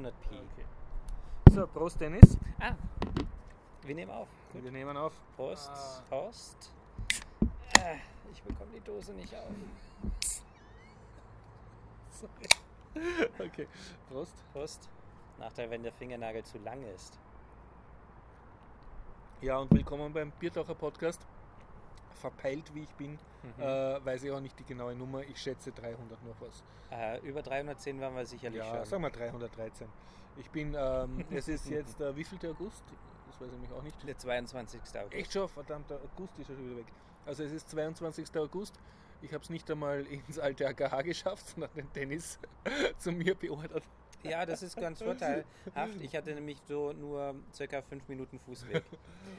300 Pi. Okay. So, Prost Dennis. Ah, wir nehmen auf. Gut. Wir nehmen auf. Prost. Ah. Prost. Ah, ich bekomme die Dose nicht auf. Sorry. Okay, Prost. Prost. Nachteil, wenn der Fingernagel zu lang ist. Ja, und willkommen beim Biertaucher Podcast. Verpeilt wie ich bin, Mhm. äh, weiß ich auch nicht die genaue Nummer. Ich schätze 300 noch was. Äh, über 310 waren wir sicherlich Ja, schon. sagen wir 313. Ich bin, ähm, es ist jetzt der wievielte August? Das weiß ich nämlich auch nicht. Der 22. August. Echt schon, verdammt, der August ist ja schon wieder weg. Also es ist 22. August. Ich habe es nicht einmal ins alte AKH geschafft, sondern den Tennis zu mir beordert. Ja, das ist ganz vorteilhaft. Ich hatte nämlich so nur circa 5 Minuten Fußweg.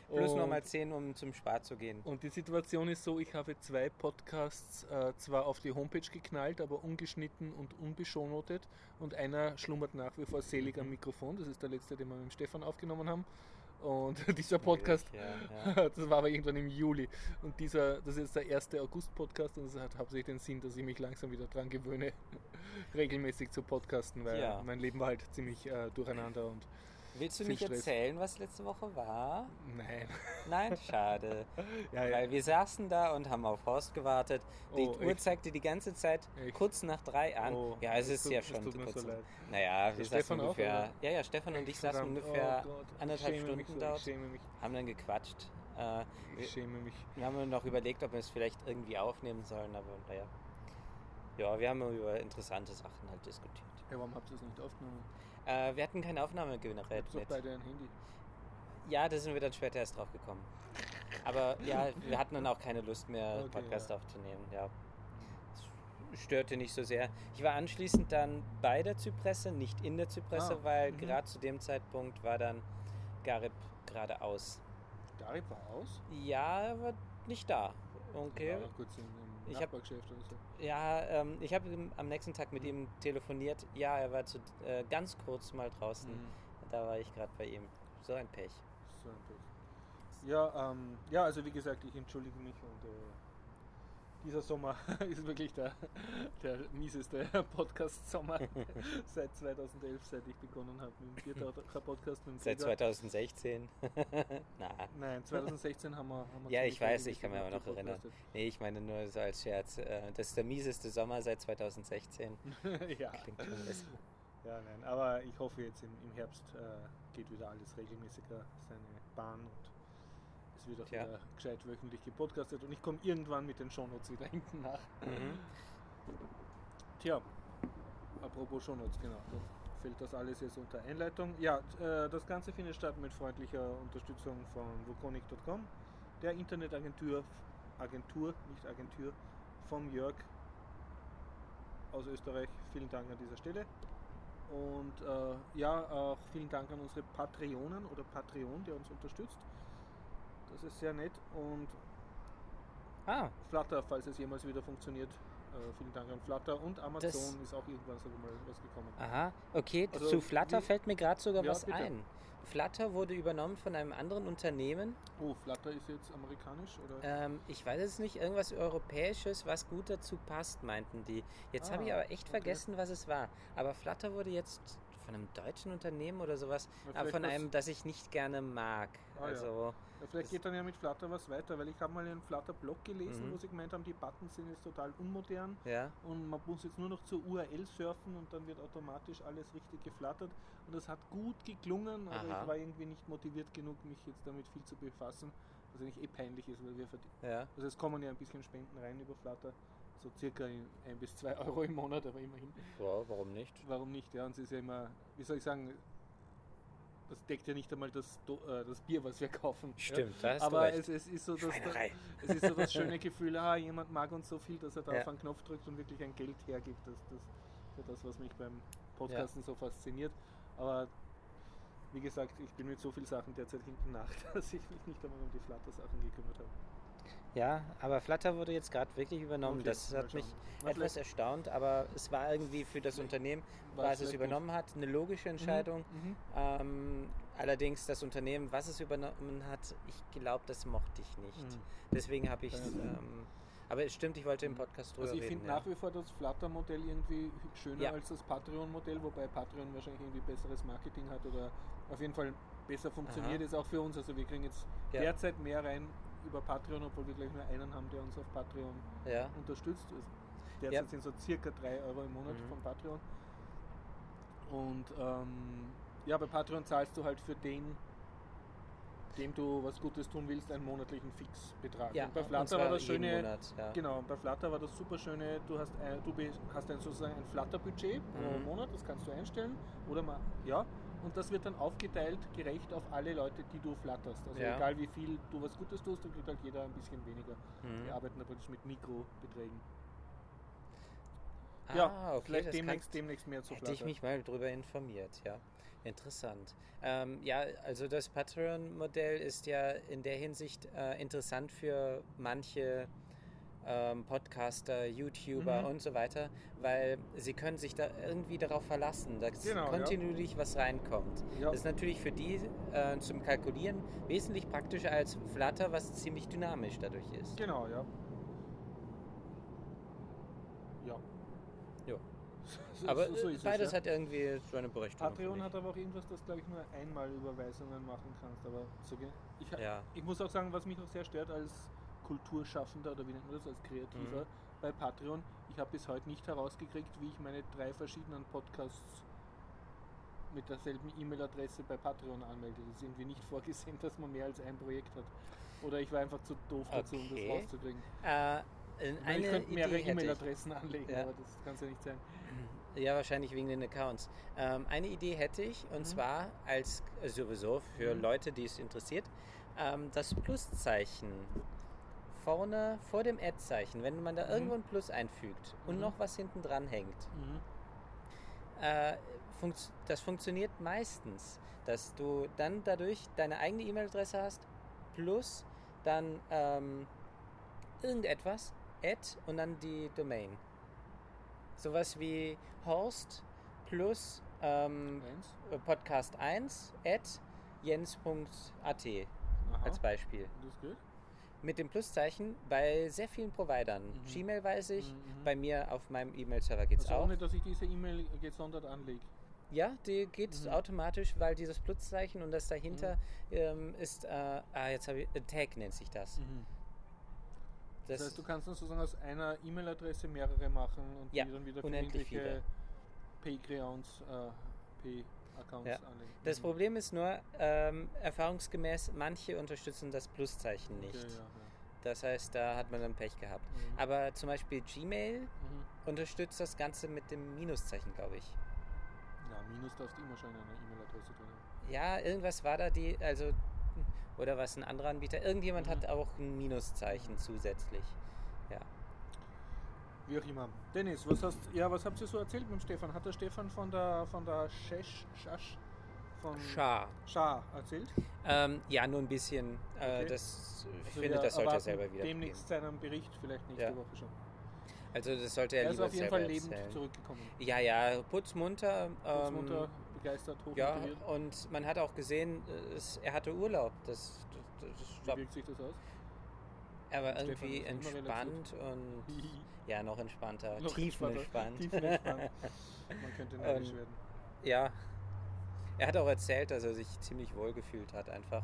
Plus nochmal 10, um zum Spar zu gehen. Und die Situation ist so, ich habe zwei Podcasts äh, zwar auf die Homepage geknallt, aber ungeschnitten und unbeschonnotet. Und einer schlummert nach wie vor selig am Mikrofon. Das ist der letzte, den wir mit dem Stefan aufgenommen haben. Und dieser Podcast, Ja, ja. das war aber irgendwann im Juli. Und dieser, das ist jetzt der erste August-Podcast und das hat hauptsächlich den Sinn, dass ich mich langsam wieder dran gewöhne, regelmäßig zu podcasten, weil Ja. mein Leben war halt ziemlich äh, durcheinander und Willst du nicht erzählen, was letzte Woche war? nein. Nein, schade. Ja, ja. Weil wir saßen da und haben auf Horst gewartet. Die Oh, Uhr zeigte die ganze Zeit Echt? kurz nach drei an. Oh, ja, es ist tut- ja schon tut mir kurz. so leid. Naja, wir saßen Stefan auch, ungefähr. oder? ja, ja, Stefan und ich saßen Verdammt, ungefähr oh anderthalb Stunden so, dort, Ich schäme mich. haben dann gequatscht. Äh, wir, Ich schäme mich. wir haben noch überlegt, ob wir es vielleicht irgendwie aufnehmen sollen, aber naja. Ja, wir haben über interessante Sachen halt diskutiert. Ja, warum habt ihr es nicht aufgenommen? Äh, wir hatten kein Aufnahmegerät mit. beide ein Handy. Ja, da sind wir dann später erst drauf gekommen. Aber ja, wir hatten dann auch keine Lust mehr, Okay, Podcast ja. aufzunehmen. Ja. Es störte nicht so sehr. Ich war anschließend dann bei der Zypresse, nicht in der Zypresse, Ah, weil mhm. gerade zu dem Zeitpunkt war dann Garib gerade aus. Darib war aus? Ja, er war nicht da. Okay. War Ich hab- oder so. Ja, ähm, ich habe am nächsten Tag mit ihm telefoniert. Ja, er war zu, äh, ganz kurz mal draußen. Mhm. Da war ich gerade bei ihm. So ein Pech. So ein Pech. Ja, ähm, ja, also wie gesagt, ich entschuldige mich und äh, dieser Sommer ist wirklich der, der mieseste Podcast-Sommer seit 2011, seit ich begonnen habe mit dem Biertaucher-Podcast. Seit Gregor. 2016. Na, Nein, 2016 haben wir. Haben wir Ja, ich weiß, ich kann mich aber noch erinnern. nee, ich meine nur so als Scherz. Äh, das ist der mieseste Sommer seit 2016. ja. Klingt schon ja, nein, aber ich hoffe jetzt im, im Herbst äh, geht wieder alles regelmäßiger seine Bahn und es wird auch Tja. wieder gescheit wöchentlich gepodcastet und ich komme irgendwann mit den Shownotes wieder hinten nach. Mhm. Tja, apropos Shownotes, genau. Da fällt das alles jetzt unter Einleitung. Ja, äh, das Ganze findet statt mit freundlicher Unterstützung von Voconic.com, der Internetagentur, Agentur, nicht Agentur, vom Jörg aus Österreich. Vielen Dank an dieser Stelle. Und äh, ja, auch vielen Dank an unsere Patreonen oder Patreon, der uns unterstützt. Das ist sehr nett. Und Ah, Flutter, falls es jemals wieder funktioniert. Äh, vielen Dank an Flutter und Amazon Das- ist auch irgendwann so mal was gekommen. aha. Okay, Also, zu Flutter wie- fällt mir gerade sogar Ja, was bitte. ein. Flutter wurde übernommen von einem anderen Unternehmen. Oh, Flutter ist jetzt amerikanisch oder? Ähm, ich weiß es nicht, irgendwas Europäisches, was gut dazu passt, meinten die. Jetzt habe ich Ah, aber echt okay. vergessen, was es war. Aber Flutter wurde jetzt von einem deutschen Unternehmen oder sowas, Ja, aber vielleicht von einem, das ich nicht gerne mag. Ah, ja. also, Ja, vielleicht das- geht dann ja mit Flutter was weiter, weil ich habe mal einen Flutter-Blog gelesen, Mhm. wo sie gemeint haben, die Buttons sind jetzt total unmodern ja. und man muss jetzt nur noch zur URL surfen und dann wird automatisch alles richtig geflattert und das hat gut geklungen, aber Aha. ich war irgendwie nicht motiviert genug, mich jetzt damit viel zu befassen, was eigentlich eh peinlich ist, weil wir verdienen. Ja. Also es kommen ja ein bisschen Spenden rein über Flutter, so circa ein bis zwei Euro im Monat, aber immerhin. ja, warum nicht? Warum nicht? Ja, und es ist ja immer, wie soll ich sagen, das deckt ja nicht einmal das, äh, das Bier, was wir kaufen. Stimmt, Ja? da hast du Aber es, es ist so das, es ist so das schöne Gefühl, ah, jemand mag uns so viel, dass er da Ja. auf einen Knopf drückt und wirklich ein Geld hergibt. Das, das ist ja das, was mich beim Podcasten so fasziniert. Aber wie gesagt, ich bin mit so vielen Sachen derzeit hinten nach, dass ich mich nicht einmal um die Flutter-Sachen gekümmert habe. Ja, aber Flutter wurde jetzt gerade wirklich übernommen. Okay, das hat mich schauen. Etwas erstaunt, aber es war irgendwie für das Unternehmen, was es es übernommen hat, eine logische Entscheidung. Mhm. Ähm, allerdings das Unternehmen, was es übernommen hat, ich glaube, das mochte ich nicht. Mhm. Deswegen habe ich ja sein. ähm, Aber es stimmt, ich wollte im Podcast drüber Also ich reden. finde ja. nach wie vor das Flutter-Modell irgendwie schöner Ja. als das Patreon-Modell, wobei Patreon wahrscheinlich irgendwie besseres Marketing hat oder auf jeden Fall besser funktioniert Aha. ist auch für uns. Also wir kriegen jetzt Ja. derzeit mehr rein über Patreon, obwohl wir gleich nur einen haben, der uns auf Patreon Ja. unterstützt. Derzeit Ja. sind so circa 3 Euro im Monat Mhm. von Patreon. Und ähm, ja, bei Patreon zahlst du halt für den, dem du was Gutes tun willst, einen monatlichen Fixbetrag. Ja, und bei und Flutter zwar war das Schöne, Monat, ja. Genau, und bei Flutter war das super schöne, du hast ein, du hast ein, sozusagen ein Flutter-Budget pro Mhm. Monat, das kannst du einstellen. Oder mal, ja, und das wird dann aufgeteilt, gerecht auf alle Leute, die du flatterst. Also Ja. egal wie viel du was Gutes tust, dann kriegt halt jeder ein bisschen weniger. Mhm. Wir arbeiten da praktisch mit Mikrobeträgen. Ah, ja, okay, vielleicht das demnächst, demnächst mehr zu Hätte ich Flutter. mich mal drüber informiert, ja. Interessant. Ähm, ja, also das Patreon-Modell ist ja in der Hinsicht äh, interessant für manche ähm, Podcaster, YouTuber Mhm. und so weiter, weil sie können sich da irgendwie darauf verlassen, dass Genau, ja. kontinuierlich was reinkommt. Ja. Das ist natürlich für die äh, zum Kalkulieren wesentlich praktischer als Flutter, was ziemlich dynamisch dadurch ist. Genau, ja. Ja. Ja. So- Aber so- äh, ist es, beides ja. hat irgendwie so eine Berechtigung. Patreon hat aber auch irgendwas, das glaube ich nur einmal Überweisungen machen kannst. Aber so ich, ich. Ja. ich muss auch sagen, was mich auch sehr stört als Kulturschaffender oder wie nennt man das, als Kreativer Mhm. bei Patreon, ich habe bis heute nicht herausgekriegt, wie ich meine drei verschiedenen Podcasts mit derselben E-Mail-Adresse bei Patreon anmelde. Das ist irgendwie nicht vorgesehen, dass man mehr als ein Projekt hat. Oder ich war einfach zu doof dazu, um das Okay. rauszukriegen. Äh, Ich, könnte mehrere. E-Mail-Adressen anlegen, Ja. aber das kann es ja nicht sein. Ja, wahrscheinlich wegen den Accounts. Ähm, eine Idee hätte ich, und Mhm. zwar als sowieso für Mhm. Leute, die es interessiert, ähm, das Pluszeichen vorne vor dem Ad-Zeichen, wenn man da Mhm. irgendwo ein Plus einfügt und Mhm. noch was hinten dran hängt, Mhm. äh, funkt, das funktioniert meistens, dass du dann dadurch deine eigene E-Mail-Adresse hast, plus dann ähm, irgendetwas, Ad und dann die Domain. Sowas wie Horst plus ähm, Eins. Podcast 1 at jens.at als Beispiel. Das geht. Mit dem Pluszeichen bei sehr vielen Providern. Mhm. Gmail weiß ich, Mhm, mhm. bei mir auf meinem E-Mail-Server geht es Also auch. ohne, dass ich diese E-Mail gesondert anlege. Ja, die geht Mhm. automatisch, weil dieses Pluszeichen und das dahinter ähm, ist, äh, ah, jetzt habe ich, äh, Tag nennt sich das. Das, Das, heißt, du kannst dann sozusagen aus einer E-Mail-Adresse mehrere machen und Ja, die dann wieder für irgendwelche Paycreons, äh, Pay-Accounts Ja. anlegen. das Mhm. Problem ist nur, ähm, erfahrungsgemäß, manche unterstützen das Pluszeichen nicht. Okay, ja, ja. Das heißt, da hat man dann Pech gehabt. Mhm. Aber zum Beispiel Gmail Mhm. unterstützt das Ganze mit dem Minuszeichen, glaube ich. Ja, Minus darfst du immer schon in einer E-Mail-Adresse drin haben. Ja, irgendwas war da die, also, oder was ein anderer Anbieter. Irgendjemand Mhm. hat auch ein Minuszeichen zusätzlich. Ja. Wie auch immer. Dennis, was hast ja, was habt ihr so erzählt mit dem Stefan? Hat der Stefan von der von der Shesh, Shash von Schar. Schar erzählt? Ähm, ja, nur ein bisschen. Äh, Okay. das, ich Also finde, das sollte er selber wieder. Demnächst seinen Bericht, vielleicht nächste Ja. Woche schon. Also das sollte er, Er ist lieber auf jeden selber Fall lebend erzählen. zurückgekommen. Ja, ja, putzmunter. Ähm, Mutter begeistert, ja, und man hat auch gesehen, äh, es, er hatte Urlaub. Das, das, das, Wie wirkt sich das aus? er war Stefan irgendwie ist entspannt und ja, noch entspannter, Noch tiefenentspannt. Tiefenentspannt. Man könnte neidisch Ähm, werden. Ja. Er hat auch erzählt, dass er sich ziemlich wohl gefühlt hat einfach.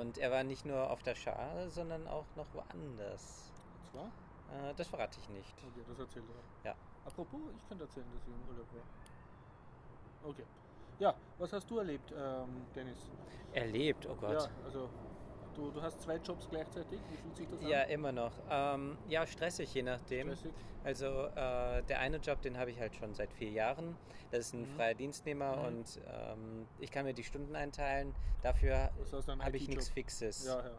Und er war nicht nur auf der Schar, sondern auch noch woanders. Und zwar? Äh, das verrate ich nicht. Okay, das erzählt er. Ja. Apropos, ich könnte erzählen, dass ich im Urlaub war. Okay. Ja, was hast du erlebt, ähm, Dennis? Erlebt, oh Gott. Ja, also du, du hast zwei Jobs gleichzeitig. Wie fühlt sich das Ja, an? immer noch. Ähm, ja, stressig je nachdem. Stressig? Also äh, der eine Job, den habe ich halt schon seit vier Jahren. Das ist ein Mhm. freier Dienstnehmer Mhm. und ähm, ich kann mir die Stunden einteilen. Dafür habe ich nichts Fixes. Ja, ja.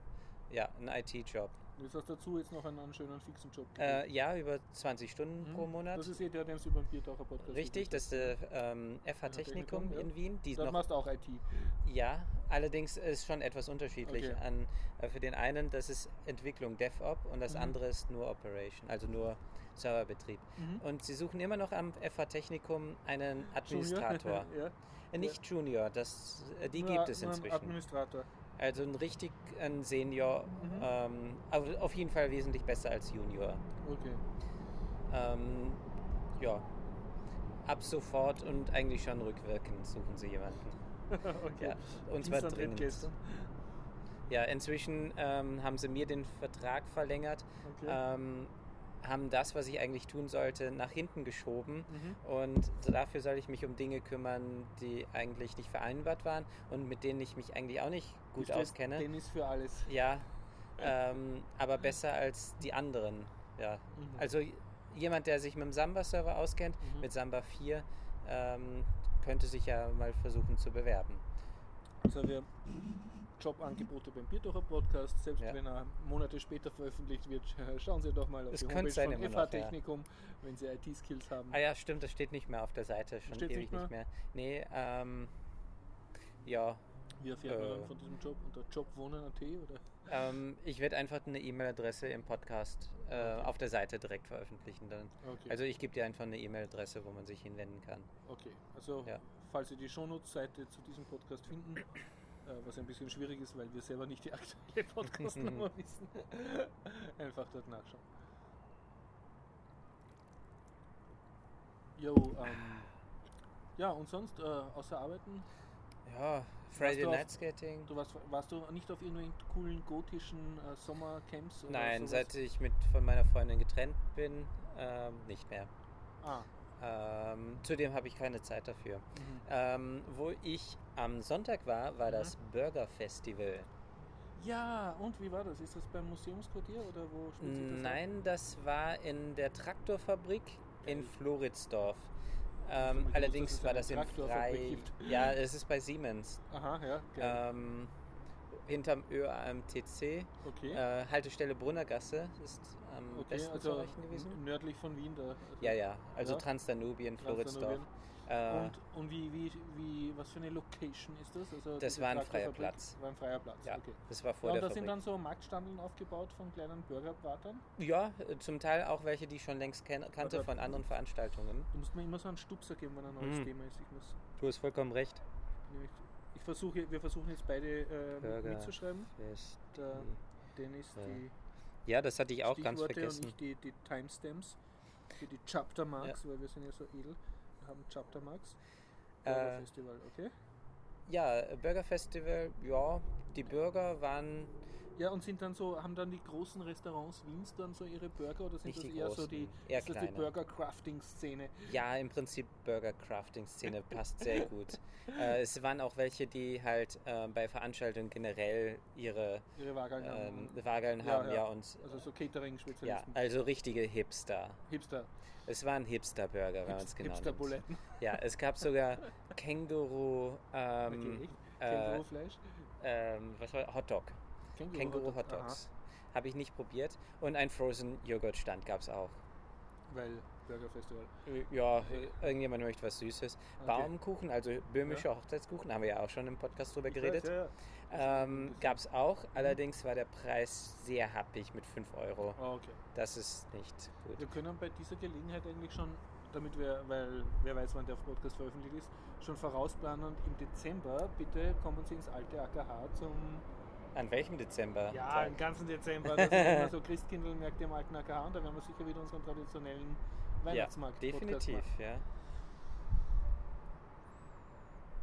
Ja, ein IT-Job. Jetzt hast du dazu jetzt noch einen, einen schönen fixen Job. Äh, ja, über 20 Stunden Mhm. pro Monat. Das ist eh der, der es über den Biertaucher Podcast Richtig, das ist der ähm, FH Technikum Technikum, ja. in Wien. Die Das machst du auch IT. ja, allerdings ist schon etwas unterschiedlich. Okay. An, äh, für den einen, das ist Entwicklung DevOps und das Mhm. andere ist nur Operation, also nur Serverbetrieb. Mhm. Und sie suchen immer noch am FH Technikum einen Administrator. ja. Äh, Nicht Junior, das, äh, die Nur- gibt es inzwischen. Administrator. Also ein richtig ein Senior, Mhm. ähm, aber auf jeden Fall wesentlich besser als Junior. Okay. Ähm, ja, ab sofort und eigentlich schon rückwirkend suchen sie jemanden. okay. Ja, und zwar dringend. gestern. Ja, inzwischen ähm, haben sie mir den Vertrag verlängert, Okay. ähm, haben das, was ich eigentlich tun sollte, nach hinten geschoben. Mhm. Und dafür soll ich mich um Dinge kümmern, die eigentlich nicht vereinbart waren und mit denen ich mich eigentlich auch nicht gut stellst auskenne. Tennis für alles. Ja, ähm, aber besser als die anderen. Ja. Mhm. Also jemand, der sich mit dem Samba-Server auskennt, Mhm. mit Samba 4, ähm, könnte sich ja mal versuchen zu bewerben. Also wir Jobangebote beim Bierdocher Podcast, selbst Ja. wenn er Monate später veröffentlicht wird, schauen Sie doch mal auf Das die Homepage sein von FH noch, ja. Technikum, wenn Sie IT-Skills haben. Ah ja, stimmt, das steht nicht mehr auf der Seite, schon Steht's ewig nicht nicht mehr. Nee, ähm, ja, Wie erfährt man Äh. dann von diesem Job? Unter jobwohnen.at oder? ähm, ich werde einfach eine E-Mail-Adresse im Podcast äh, Okay. auf der Seite direkt veröffentlichen dann. Okay. Also ich gebe dir einfach eine E-Mail-Adresse, wo man sich hinwenden kann. okay. Also Ja. falls Sie die Shownotes-Seite zu diesem Podcast finden, was ein bisschen schwierig ist, weil wir selber nicht die aktuelle Podcast-Nummer wissen, einfach dort nachschauen. Jo, ähm, ja, und sonst, äh, außer Arbeiten, Ja, Friday du auf- Night Skating. du warst, warst du nicht auf irgendwelchen coolen gotischen äh, Sommercamps? oder Nein, sowas? seit ich mit von meiner Freundin getrennt bin, ähm, nicht mehr. Ah, Ähm, zudem habe ich keine Zeit dafür. mhm. Ähm, wo ich am Sonntag war, war das Burger Festival. Ja, und wie war das? Ist das beim Museumsquartier oder wo spielt sich das? Nein, das war in der Traktorfabrik in. Floridsdorf. Ähm, dass allerdings war das in Traktorfabrik Frei. Ja, es ist bei Siemens. Aha, ja, geil. Ähm, hinterm ÖAMTC. okay. Äh, Haltestelle Brunnergasse ist am okay, besten also zu erreichen gewesen. nördlich von Wien da. Also Ja, ja, also Ja. Transdanubien, Floridsdorf. Transdanubien. Äh, Und, und wie, wie, wie, was für eine Location ist das? Also Das war ein freier Platz. War ein freier Platz, ja, okay. das war vor Ja, und da sind Fabrik. dann so Marktstandeln aufgebaut von kleinen Burgerbratern. Ja, äh, zum Teil auch welche, die ich schon längst kannte Aber- von anderen Veranstaltungen. Du musst mir immer so einen Stupser geben, wenn ein neues Mhm. Thema ist. Ich muss Du hast vollkommen recht. ich versuche, wir versuchen jetzt beide äh, Burger. mitzuschreiben. Der Dennis Ja. die Ja, das hatte ich auch ganz Stichworte vergessen. und ich die, die Timestamps für die Chapter Marks, weil wir sind ja so edel. Haben Chapter Marks. Burger Äh, Festival, okay. Ja, Burger Festival, ja, die Burger waren Ja, und sind dann so, haben dann die großen Restaurants Wiens dann so ihre Burger oder sind Nicht das die eher so großen, die, eher ist das die kleine. Burger Crafting Szene? Ja, im Prinzip Burger Crafting Szene passt sehr gut. Äh, es waren auch welche, die halt äh, bei Veranstaltungen generell ihre Ihre Wagen ähm, Wageln haben, ja. und Also so Catering ja, also richtige Hipster. Hipster. Es waren Hipster Burger, wenn man es genau nimmt. Buletten. Ja, es gab sogar Känguru, ähm, äh, Kängurufleisch. ähm, was war Hotdog. Känguru, Känguru Hotdog. Hotdogs. Habe ich nicht probiert. Und ein Frozen Joghurt Stand gab es auch. Weil Burger Festival. Ja, irgendjemand möchte was Süßes. Okay. Baumkuchen, also böhmische Hochzeitskuchen, haben wir ja auch schon im Podcast drüber geredet. ja, ja. Ähm, Gab es auch, allerdings war der Preis sehr happig mit 5 Euro. Ah, okay. Das ist nicht gut. Wir können bei dieser Gelegenheit eigentlich schon, damit wir, weil wer weiß, wann der Podcast veröffentlicht ist, schon vorausplanen und im Dezember bitte kommen Sie ins alte AKH zum An welchem Dezember? Ja, im ganzen Dezember. Da sind immer so Christkindlmärkte im alten AKH und da werden wir sicher wieder unseren traditionellen Ja, Weihnachtsmarkt definitiv, ja.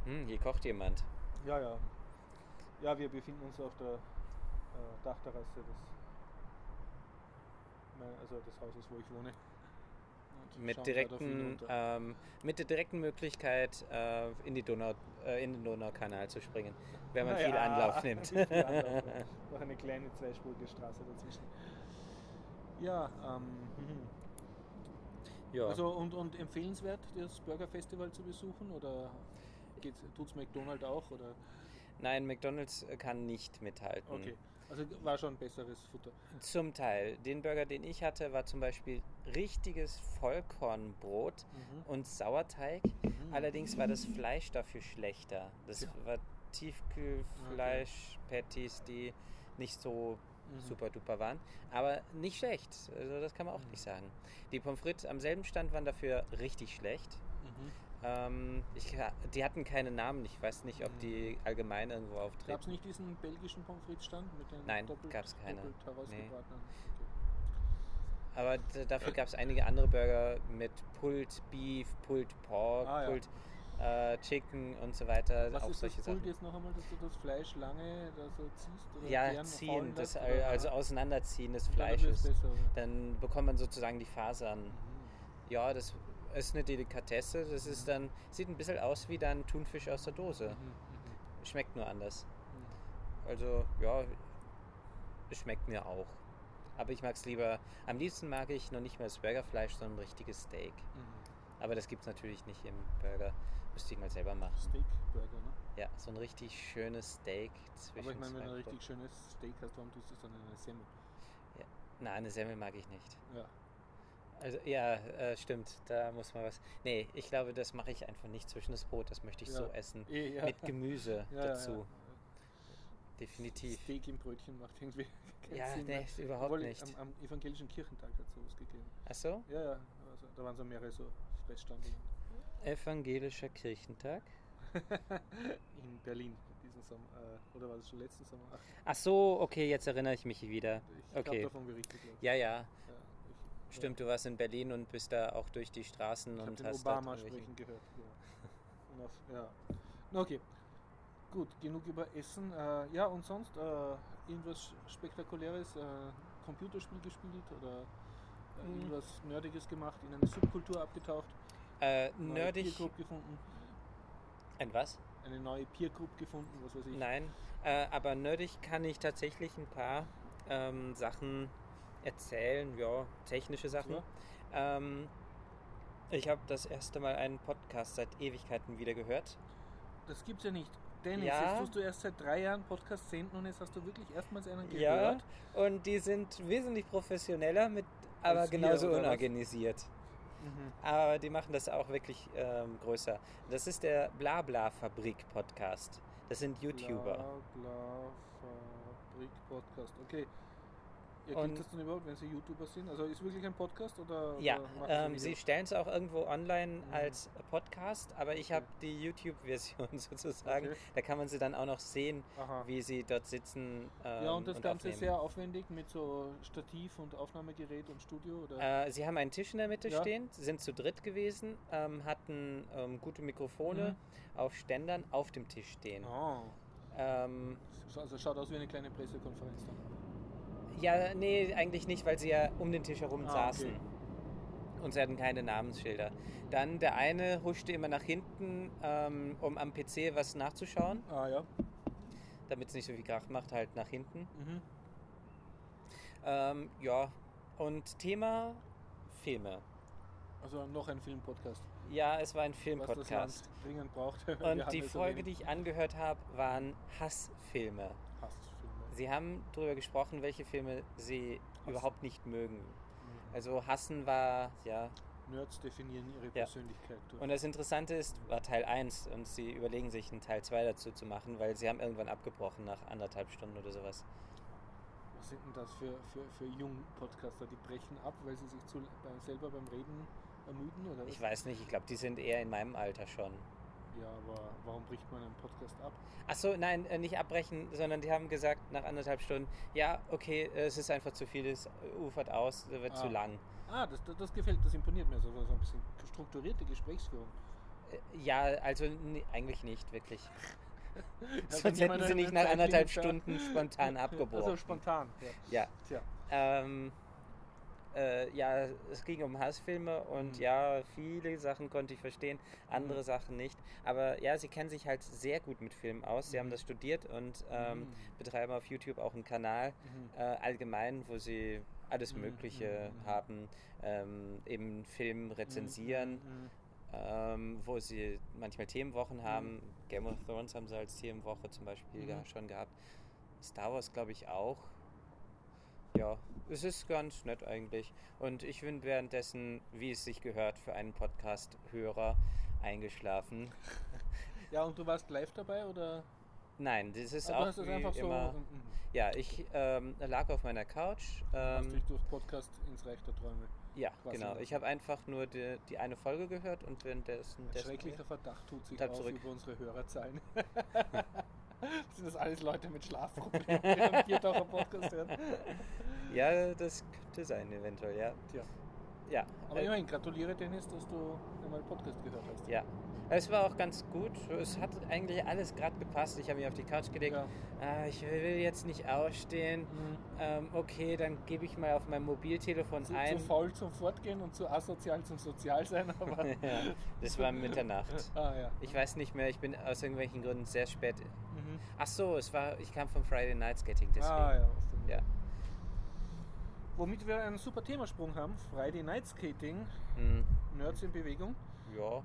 Hm, hier kocht jemand. Ja, ja. Ja, wir befinden uns auf der äh, Dachterrasse des, mein, also des Hauses, wo ich wohne. Mit, direkten, ähm, mit der direkten Möglichkeit, äh, in, die Donau, äh, in den Donaukanal zu springen, wenn man Naja, viel Anlauf nimmt. viel Anlauf, ja. Noch eine kleine zweispurige Straße dazwischen. Ja, ähm, mhm. ja. also und, und empfehlenswert, das Burger Festival zu besuchen oder tut es McDonald's auch? Oder? Nein, McDonald's kann nicht mithalten. Okay, also war schon besseres Futter. Zum Teil. Den Burger, den ich hatte, war zum Beispiel richtiges Vollkornbrot Mhm. und Sauerteig. Mhm. Allerdings war das Fleisch dafür schlechter. Das Ja. war Tiefkühlfleisch, Patties, die nicht so Mhm. super duper waren. Aber nicht schlecht. Also das kann man auch Mhm. nicht sagen. Die Pommes frites am selben Stand waren dafür richtig schlecht. Mhm. Ähm, ich, die hatten keine Namen. Ich weiß nicht, ob die allgemein irgendwo auftreten. Gab es nicht diesen belgischen Pommes frites Stand mit den Nein, doppelt, gab's keine. doppelt herausgebratenen? Aber dafür gab es einige andere Burger mit Pulled Beef, Pulled Pork, Ah, ja. Pulled äh, Chicken und so weiter. Was auch ist das Sachen. jetzt noch einmal, dass du das Fleisch lange da so ziehst? Oder Ja, ziehen, das, oder? also Auseinanderziehen des Und dann Fleisches. besser? Dann bekommt man sozusagen die Fasern. Mhm. Ja, das ist eine Delikatesse. Das ist dann, sieht ein bisschen aus wie dann Thunfisch aus der Dose. Mhm, mhm, Schmeckt nur anders. mhm. Also, ja, es schmeckt mir auch. Aber ich mag es lieber, am liebsten mag ich noch nicht mehr das Burgerfleisch, sondern ein richtiges Steak. Mhm. Aber das gibt es natürlich nicht im Burger. Müsste ich mal selber machen. Steakburger, ne? Ja, so ein richtig schönes Steak zwischen Aber ich meine, wenn du ein richtig schönes Steak hast, warum tust du es dann in eine Semmel? Nein, eine Semmel mag ich nicht. Ja. Also ja, äh, stimmt, da muss man was. Nee, ich glaube, das mache ich einfach nicht zwischen das Brot, das möchte ich Ja. so essen. Eh, ja. Mit Gemüse Ja, dazu. Definitiv. Steak im Brötchen macht irgendwie keinen Ja, Sinn. nee, ne? überhaupt Obwohl, nicht. Am, am evangelischen Kirchentag hat es sowas gegeben. Ach so? Ja, ja. Also, da waren so mehrere so Fressstanden Evangelischer Kirchentag. in Berlin diesen Sommer. Äh, oder war das schon letzten Sommer? Ach, Ach so, okay, jetzt erinnere ich mich wieder. ich Okay. habe davon berichtet. Ja, ja, stimmt, du warst in Berlin und bist da auch durch die Straßen Ich und den hast Obama sprechen gehört. Ja. Auf, ja. Okay. Gut, genug über Essen. Äh, ja, und sonst äh, irgendwas Spektakuläres? Äh, Computerspiel gespielt oder Mm. irgendwas Nerdiges gemacht, in eine Subkultur abgetaucht? Äh, nerdig. Peer Group gefunden? Ein was? Eine neue Peer Group gefunden, was weiß ich? Nein, äh, aber nerdig kann ich tatsächlich ein paar ähm, Sachen erzählen, ja, technische Sachen. Ja. Ähm, ich habe das erste Mal einen Podcast seit Ewigkeiten wieder gehört. Das gibt's ja nicht. Dennis, Ja. jetzt tust du erst seit drei Jahren Podcast senden und jetzt hast du wirklich erstmals einen Ja, gehört. und die sind wesentlich professioneller, mit, aber Als genauso unorganisiert. Mhm. Aber die machen das auch wirklich ähm, größer. Das ist der Blabla-Fabrik-Podcast. Das sind YouTuber. Bla, bla, Fabrik, Podcast. Okay. Ja, Und- das denn überhaupt, wenn sie YouTuber sind? Also ist wirklich ein Podcast oder? Ja, oder ähm, sie stellen es auch irgendwo online Mhm. als Podcast, aber ich Okay. habe die YouTube-Version sozusagen. Okay. Da kann man sie dann auch noch sehen, Aha. wie sie dort sitzen. Ähm, ja, und das Ganze aufnehmen. sehr aufwendig mit so Stativ und Aufnahmegerät und Studio? Oder? Äh, sie haben einen Tisch in der Mitte Ja. stehen, sind zu dritt gewesen, ähm, hatten ähm, gute Mikrofone auf Ständern auf dem Tisch stehen. Oh. Ähm, Also schaut aus wie eine kleine Pressekonferenz dann. Ja, nee, eigentlich nicht, weil sie ja um den Tisch herum Ah, saßen. okay. Und sie hatten keine Namensschilder. Dann der eine huschte immer nach hinten, ähm, um am PC was nachzuschauen. Ah ja. damit es nicht so viel Krach macht, halt nach hinten. Mhm. Ähm, ja, und Thema Filme. Also noch ein Filmpodcast. Ja, es war ein Filmpodcast. Dringend braucht. Und die Folge, die ich angehört habe, waren Hassfilme. Hassfilme. Sie haben darüber gesprochen, welche Filme sie Hass. überhaupt nicht mögen. Mhm. Also Hassen war, ja. Nerds definieren ihre Ja. Persönlichkeit. durch. Und das Interessante ist, war Teil 1 und sie überlegen sich einen Teil 2 dazu zu machen, weil sie haben irgendwann abgebrochen nach anderthalb Stunden oder sowas. Was sind denn das für, für, für Jung-Podcaster? Die brechen ab, weil sie sich zu, selber beim Reden ermüden? Oder was? Ich weiß nicht, ich glaube, die sind eher in meinem Alter schon. Ja, aber warum bricht man einen Podcast ab? Achso, nein, äh, nicht abbrechen, sondern die haben gesagt nach anderthalb Stunden, ja, okay, äh, es ist einfach zu viel, es ufert aus, es wird Ah. zu lang. Ah, das, das, das gefällt, das imponiert mir so, so ein bisschen strukturierte Gesprächsführung. Äh, Ja, also nee, eigentlich nicht, wirklich. Also Sonst jemand hätten sie nicht nach anderthalb Stunden spontan abgebrochen. Also spontan, ja. Ja, Tja. ähm, äh, ja, es ging um Hassfilme und Mhm. ja, viele Sachen konnte ich verstehen, andere Mhm. Sachen nicht. Aber ja, sie kennen sich halt sehr gut mit Filmen aus. Sie haben Mhm. das studiert und ähm, Mhm. betreiben auf YouTube auch einen Kanal Mhm. äh, allgemein, wo sie alles Mhm, Mögliche mhm, mhm. haben, ähm, eben Film rezensieren, Mhm. ähm, wo sie manchmal Themenwochen haben. Game of Thrones haben sie als Themenwoche zum Beispiel Mhm. schon gehabt. Star Wars glaube ich auch. Ja, es ist ganz nett eigentlich. Und ich bin währenddessen, wie es sich gehört, für einen Podcast-Hörer eingeschlafen. Ja, und du warst live dabei oder? Nein, das ist Ah, du auch hast es wie einfach so. immer. mhm. Ja, ich ähm, lag auf meiner Couch. hast Ähm, dich durch Podcast ins Reich der Träume. Ja, Was genau. Ich habe einfach nur die, die eine Folge gehört und währenddessen. Ein schrecklicher Verdacht tut sich auf zurück. über unsere Hörerzahlen. Sind das alles Leute mit Schlafproblemen, die einen Biertaucher Podcast hören? Ja, das könnte sein, eventuell, ja. Tja. Ja. Aber äh, immerhin, gratuliere Dennis, dass du einmal Podcast gehört hast. Ja. Es war auch ganz gut. Es hat eigentlich alles gerade gepasst. Ich habe mich auf die Couch gelegt. Ja. Ah, ich will jetzt nicht ausstehen. Mhm. Ähm, okay, dann gebe ich mal auf mein Mobiltelefon Zu, ein. zu faul zum Fortgehen und zu asozial zum Sozialsein, aber. ja, das war Mitternacht. ah ja. Ich weiß nicht mehr, ich bin aus irgendwelchen Gründen sehr spät. Mhm. Ach so, es war, ich kam vom Friday Night Skating, deswegen. Ah ja, was denn? Ja. Womit wir einen super Themasprung haben: Friday Night Skating, Hm, Nerds in Bewegung. ja.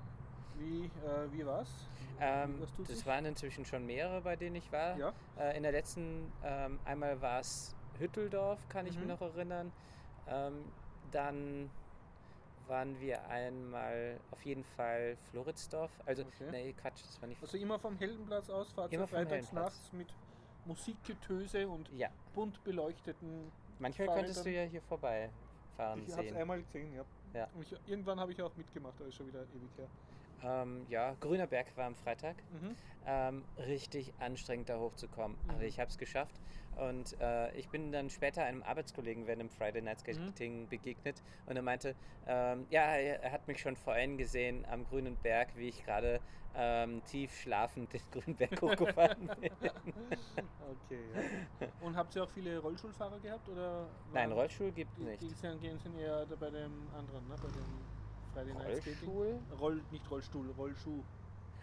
Wie, äh, wie war's? Ähm, Was tut das sich? waren inzwischen schon mehrere, bei denen ich war. Ja. Äh, in der letzten, ähm, einmal war es Hütteldorf, kann ich Mhm. mich noch erinnern. Ähm, dann waren wir einmal auf jeden Fall Floridsdorf. Also, Okay. nee, Quatsch, das war nicht. Also immer vom Heldenplatz aus, fahrt ihr Immer freitags nachts mit Musikgetöse und Ja, bunt beleuchteten. manchmal Fahrrädern. könntest du ja hier vorbeifahren Ich habe es einmal gesehen, ja. Ja. Und ich, irgendwann habe ich auch mitgemacht, aber ist schon wieder ewig her. Ähm, ja, Grüner Berg war am Freitag. Mhm. Ähm, richtig anstrengend da hochzukommen. Mhm. Aber ich habe es geschafft. Und äh, ich bin dann später einem Arbeitskollegen während dem Friday Night Mhm. Skating begegnet und er meinte, ähm, ja, er hat mich schon vorhin gesehen am Grünen Berg, wie ich gerade ähm, tief schlafend den Grünen Berg hochgefahren bin. Okay, ja. Und habt ihr auch viele Rollstuhlfahrer gehabt? Oder Nein, Rollstuhl gibt die, nicht. Die sind, eher bei dem anderen, ne? bei dem Friday Night Skating. Rollstuhl? Roll, nicht Rollstuhl, Rollschuh.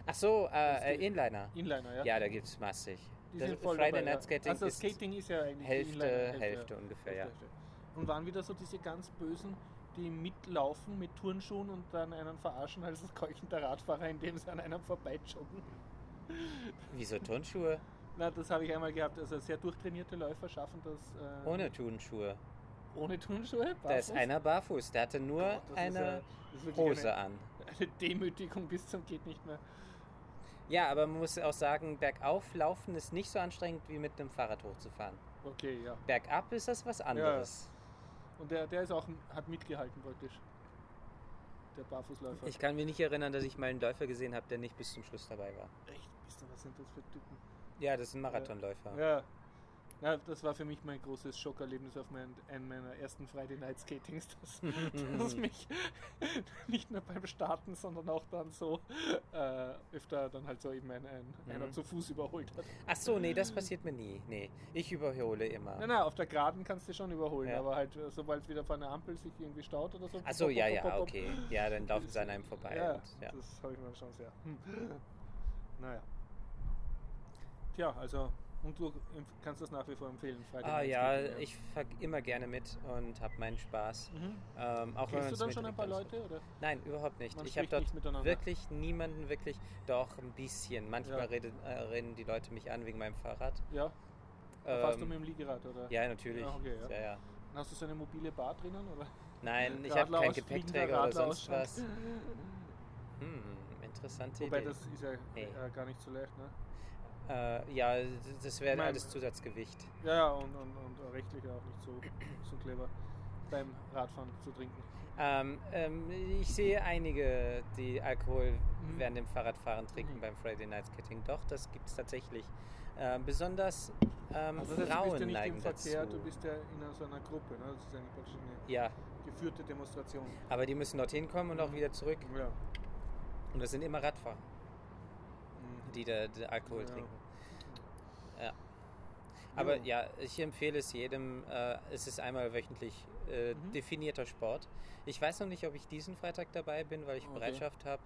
Ach so, äh, äh. Inliner. Inliner, ja? Ja, da gibt es massig. Die Das sind voll Friday dabei, Night. Skating also ist Skating ist ja eigentlich Hälfte, Inliner- Hälfte ungefähr, ja. Hälfte, Hälfte. Und waren wieder so diese ganz bösen, die mitlaufen mit Turnschuhen und dann einen verarschen als keuchender Radfahrer, indem sie an einem vorbeijoggen. Wieso Turnschuhe? Na, das habe ich einmal gehabt. Also sehr durchtrainierte Läufer schaffen das äh, Ohne Turnschuhe. ohne Turnschuhe. Da ist barfuß. einer barfuß, der hatte nur Gott, ist eine ist wirklich Hose eine, an. eine Demütigung bis zum geht nicht mehr. Ja, aber man muss auch sagen, bergauf laufen ist nicht so anstrengend wie mit einem Fahrrad hochzufahren. Okay, ja. Bergab ist das was anderes. Und der, der ist auch hat mitgehalten praktisch. Der Barfußläufer. Ich kann mich nicht erinnern, dass ich mal einen Läufer gesehen habe, der nicht bis zum Schluss dabei war. Echt, bist du, was sind das für Typen? Ja, das sind Marathonläufer. Ja. Ja, das war für mich mein großes Schockerlebnis auf mein, einem meiner ersten Friday Night Skatings, dass, dass mich nicht nur beim Starten, sondern auch dann so äh, öfter dann halt so eben ein, ein, einer Mhm. zu Fuß überholt hat. Ach so, nee, das passiert mir nie. Nee, ich überhole immer. Nein, nein, auf der Geraden kannst du schon überholen, Ja. aber halt äh, sobald wieder vor einer Ampel sich irgendwie staut oder so. Ach so, ja, ja, pop, pop, pop, okay. Ja, dann laufen sie an einem vorbei. Ja, und, ja. das habe ich mir schon sehr. Hm. Naja. Tja, also, und du kannst das nach wie vor empfehlen, Friday Ah ja, Skating, ich fahr immer gerne mit und habe meinen Spaß. Mhm. Ähm, auch Kennst du dann schon ein paar Leute? Oder? Nein, überhaupt nicht. Man ich habe dort wirklich niemanden wirklich, doch ein bisschen. Manchmal Ja. redet, äh, reden die Leute mich an wegen meinem Fahrrad. Ja? Fahrst du Ähm, mit dem Liegerad? Oder? ja, natürlich. Ja, okay, ja. ja, ja. Hast du so eine mobile Bar drinnen? Oder? Nein, ich habe keinen Gepäckträger oder sonst was. Hm, interessante Wobei Idee. das ist ja Nee. äh, gar nicht so leicht, ne? Äh, ja, das wäre alles Zusatzgewicht. Ja, ja, und, und, und rechtlich auch nicht so, so clever beim Radfahren zu trinken. Ähm, ähm, ich sehe einige, die Alkohol Mhm. während dem Fahrradfahren trinken Mhm. beim Friday Night Skating. Doch, das gibt es tatsächlich. Ähm, besonders ähm, Also heißt, du bist Frauen ja nicht neigen im Verkehr, dazu. du bist ja in so einer Gruppe, ne? Das ist praktisch eine ja, geführte Demonstration. aber die müssen dorthin kommen und auch Mhm. wieder zurück. Ja. Und das sind immer Radfahrer, Mhm. die da da Alkohol Ja. trinken. Aber ja, ich empfehle es jedem. Äh, es ist einmal wöchentlich äh, Mhm. definierter Sport. Ich weiß noch nicht, ob ich diesen Freitag dabei bin, weil ich Okay. Bereitschaft habe.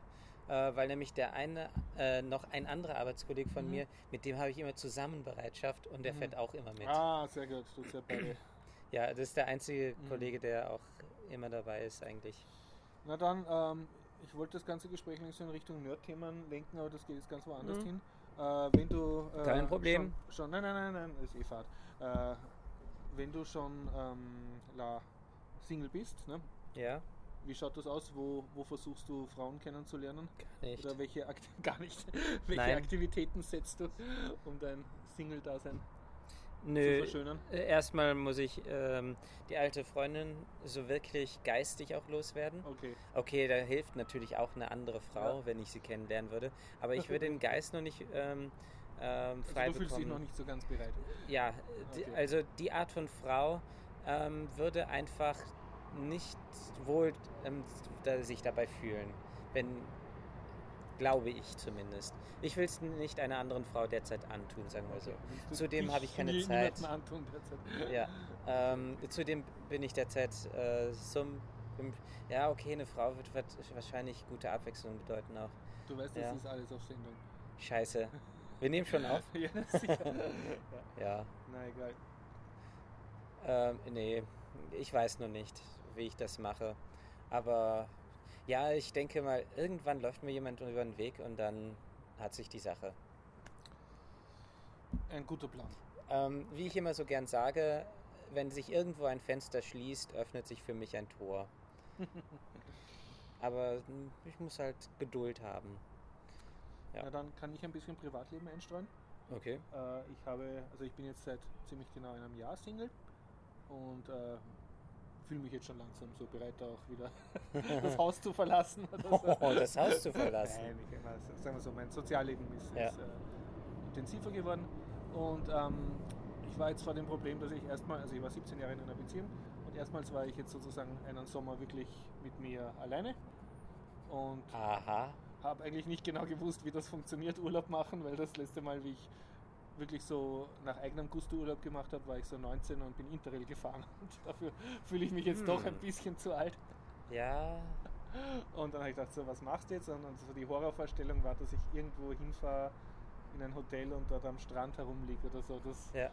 Äh, weil nämlich der eine, äh, noch ein anderer Arbeitskollege von Mhm. mir, mit dem habe ich immer zusammen Bereitschaft und der Mhm. fährt auch immer mit. Ah, sehr gut. Du ja beide. Ja, das ist der einzige Mhm. Kollege, der auch immer dabei ist eigentlich. Na dann, ähm, ich wollte das ganze Gespräch nicht so in Richtung Nerd-Themen lenken, aber das geht jetzt ganz woanders Mhm. hin. Äh, wenn du äh, Kein Problem. Schon, schon, nein, nein, nein, nein, ist eh Fahrt. Äh, wenn du schon ähm, la, Single bist, ne? Ja, wie schaut das aus? Wo, wo versuchst du Frauen kennenzulernen? gar nicht. Oder welche Akt gar nicht? welche. Aktivitäten setzt du um dein Single-Dasein? Nö, zu verschönern? äh, erstmal muss ich ähm, die alte Freundin so wirklich geistig auch loswerden. Okay. Okay, da hilft natürlich auch eine andere Frau, Ja. wenn ich sie kennenlernen würde. Aber ich würde den Geist noch nicht ähm, ähm, frei Also du fühlst dich noch nicht so ganz bereit. Ja, die, Okay. also die Art von Frau ähm, würde einfach nicht wohl ähm, da, sich dabei fühlen. Wenn, glaube ich zumindest. Ich will es nicht einer anderen Frau derzeit antun, sagen wir so. Du Zudem habe ich keine Zeit. antun derzeit? Ja, ähm, zudem bin ich derzeit äh, im, ja okay, eine Frau wird, wird wahrscheinlich gute Abwechslung bedeuten auch. Du weißt, das Ja. ist alles auf Sendung. Scheiße. Wir nehmen schon auf? ja, sicher. Ja. Na egal. Ähm, nee, ich weiß noch nicht, wie ich das mache. Aber ja, ich denke mal, irgendwann läuft mir jemand über den Weg und dann hat sich die Sache. Ein guter Plan. Ähm, wie ich immer so gern sage, wenn sich irgendwo ein Fenster schließt, öffnet sich für mich ein Tor. Aber ich muss halt Geduld haben. Ja. Na dann kann ich ein bisschen Privatleben einstreuen. Okay. Äh, ich habe, also ich bin jetzt seit ziemlich genau einem Jahr Single und äh, fühle mich jetzt schon langsam so bereit, auch wieder das Haus zu verlassen. Oder so. Oh, das Haus zu verlassen. Nein, ich, meine, sagen wir so, mein Sozialleben ist, Ja. ist äh, intensiver geworden und ähm, ich war jetzt vor dem Problem, dass ich erstmal, also ich war 17 Jahre in einer Beziehung und erstmals war ich jetzt sozusagen einen Sommer wirklich mit mir alleine und habe eigentlich nicht genau gewusst, wie das funktioniert, Urlaub machen, weil das letzte Mal, wie ich wirklich so nach eigenem Gusto Urlaub gemacht habe, war ich so 19 und bin Interrail gefahren. Und dafür fühle ich mich jetzt doch Hm. ein bisschen zu alt. Ja. Und dann habe ich gedacht, so, was machst du jetzt? Und dann so die Horrorvorstellung war, dass ich irgendwo hinfahre in ein Hotel und dort am Strand herumliege oder so. Das Ja.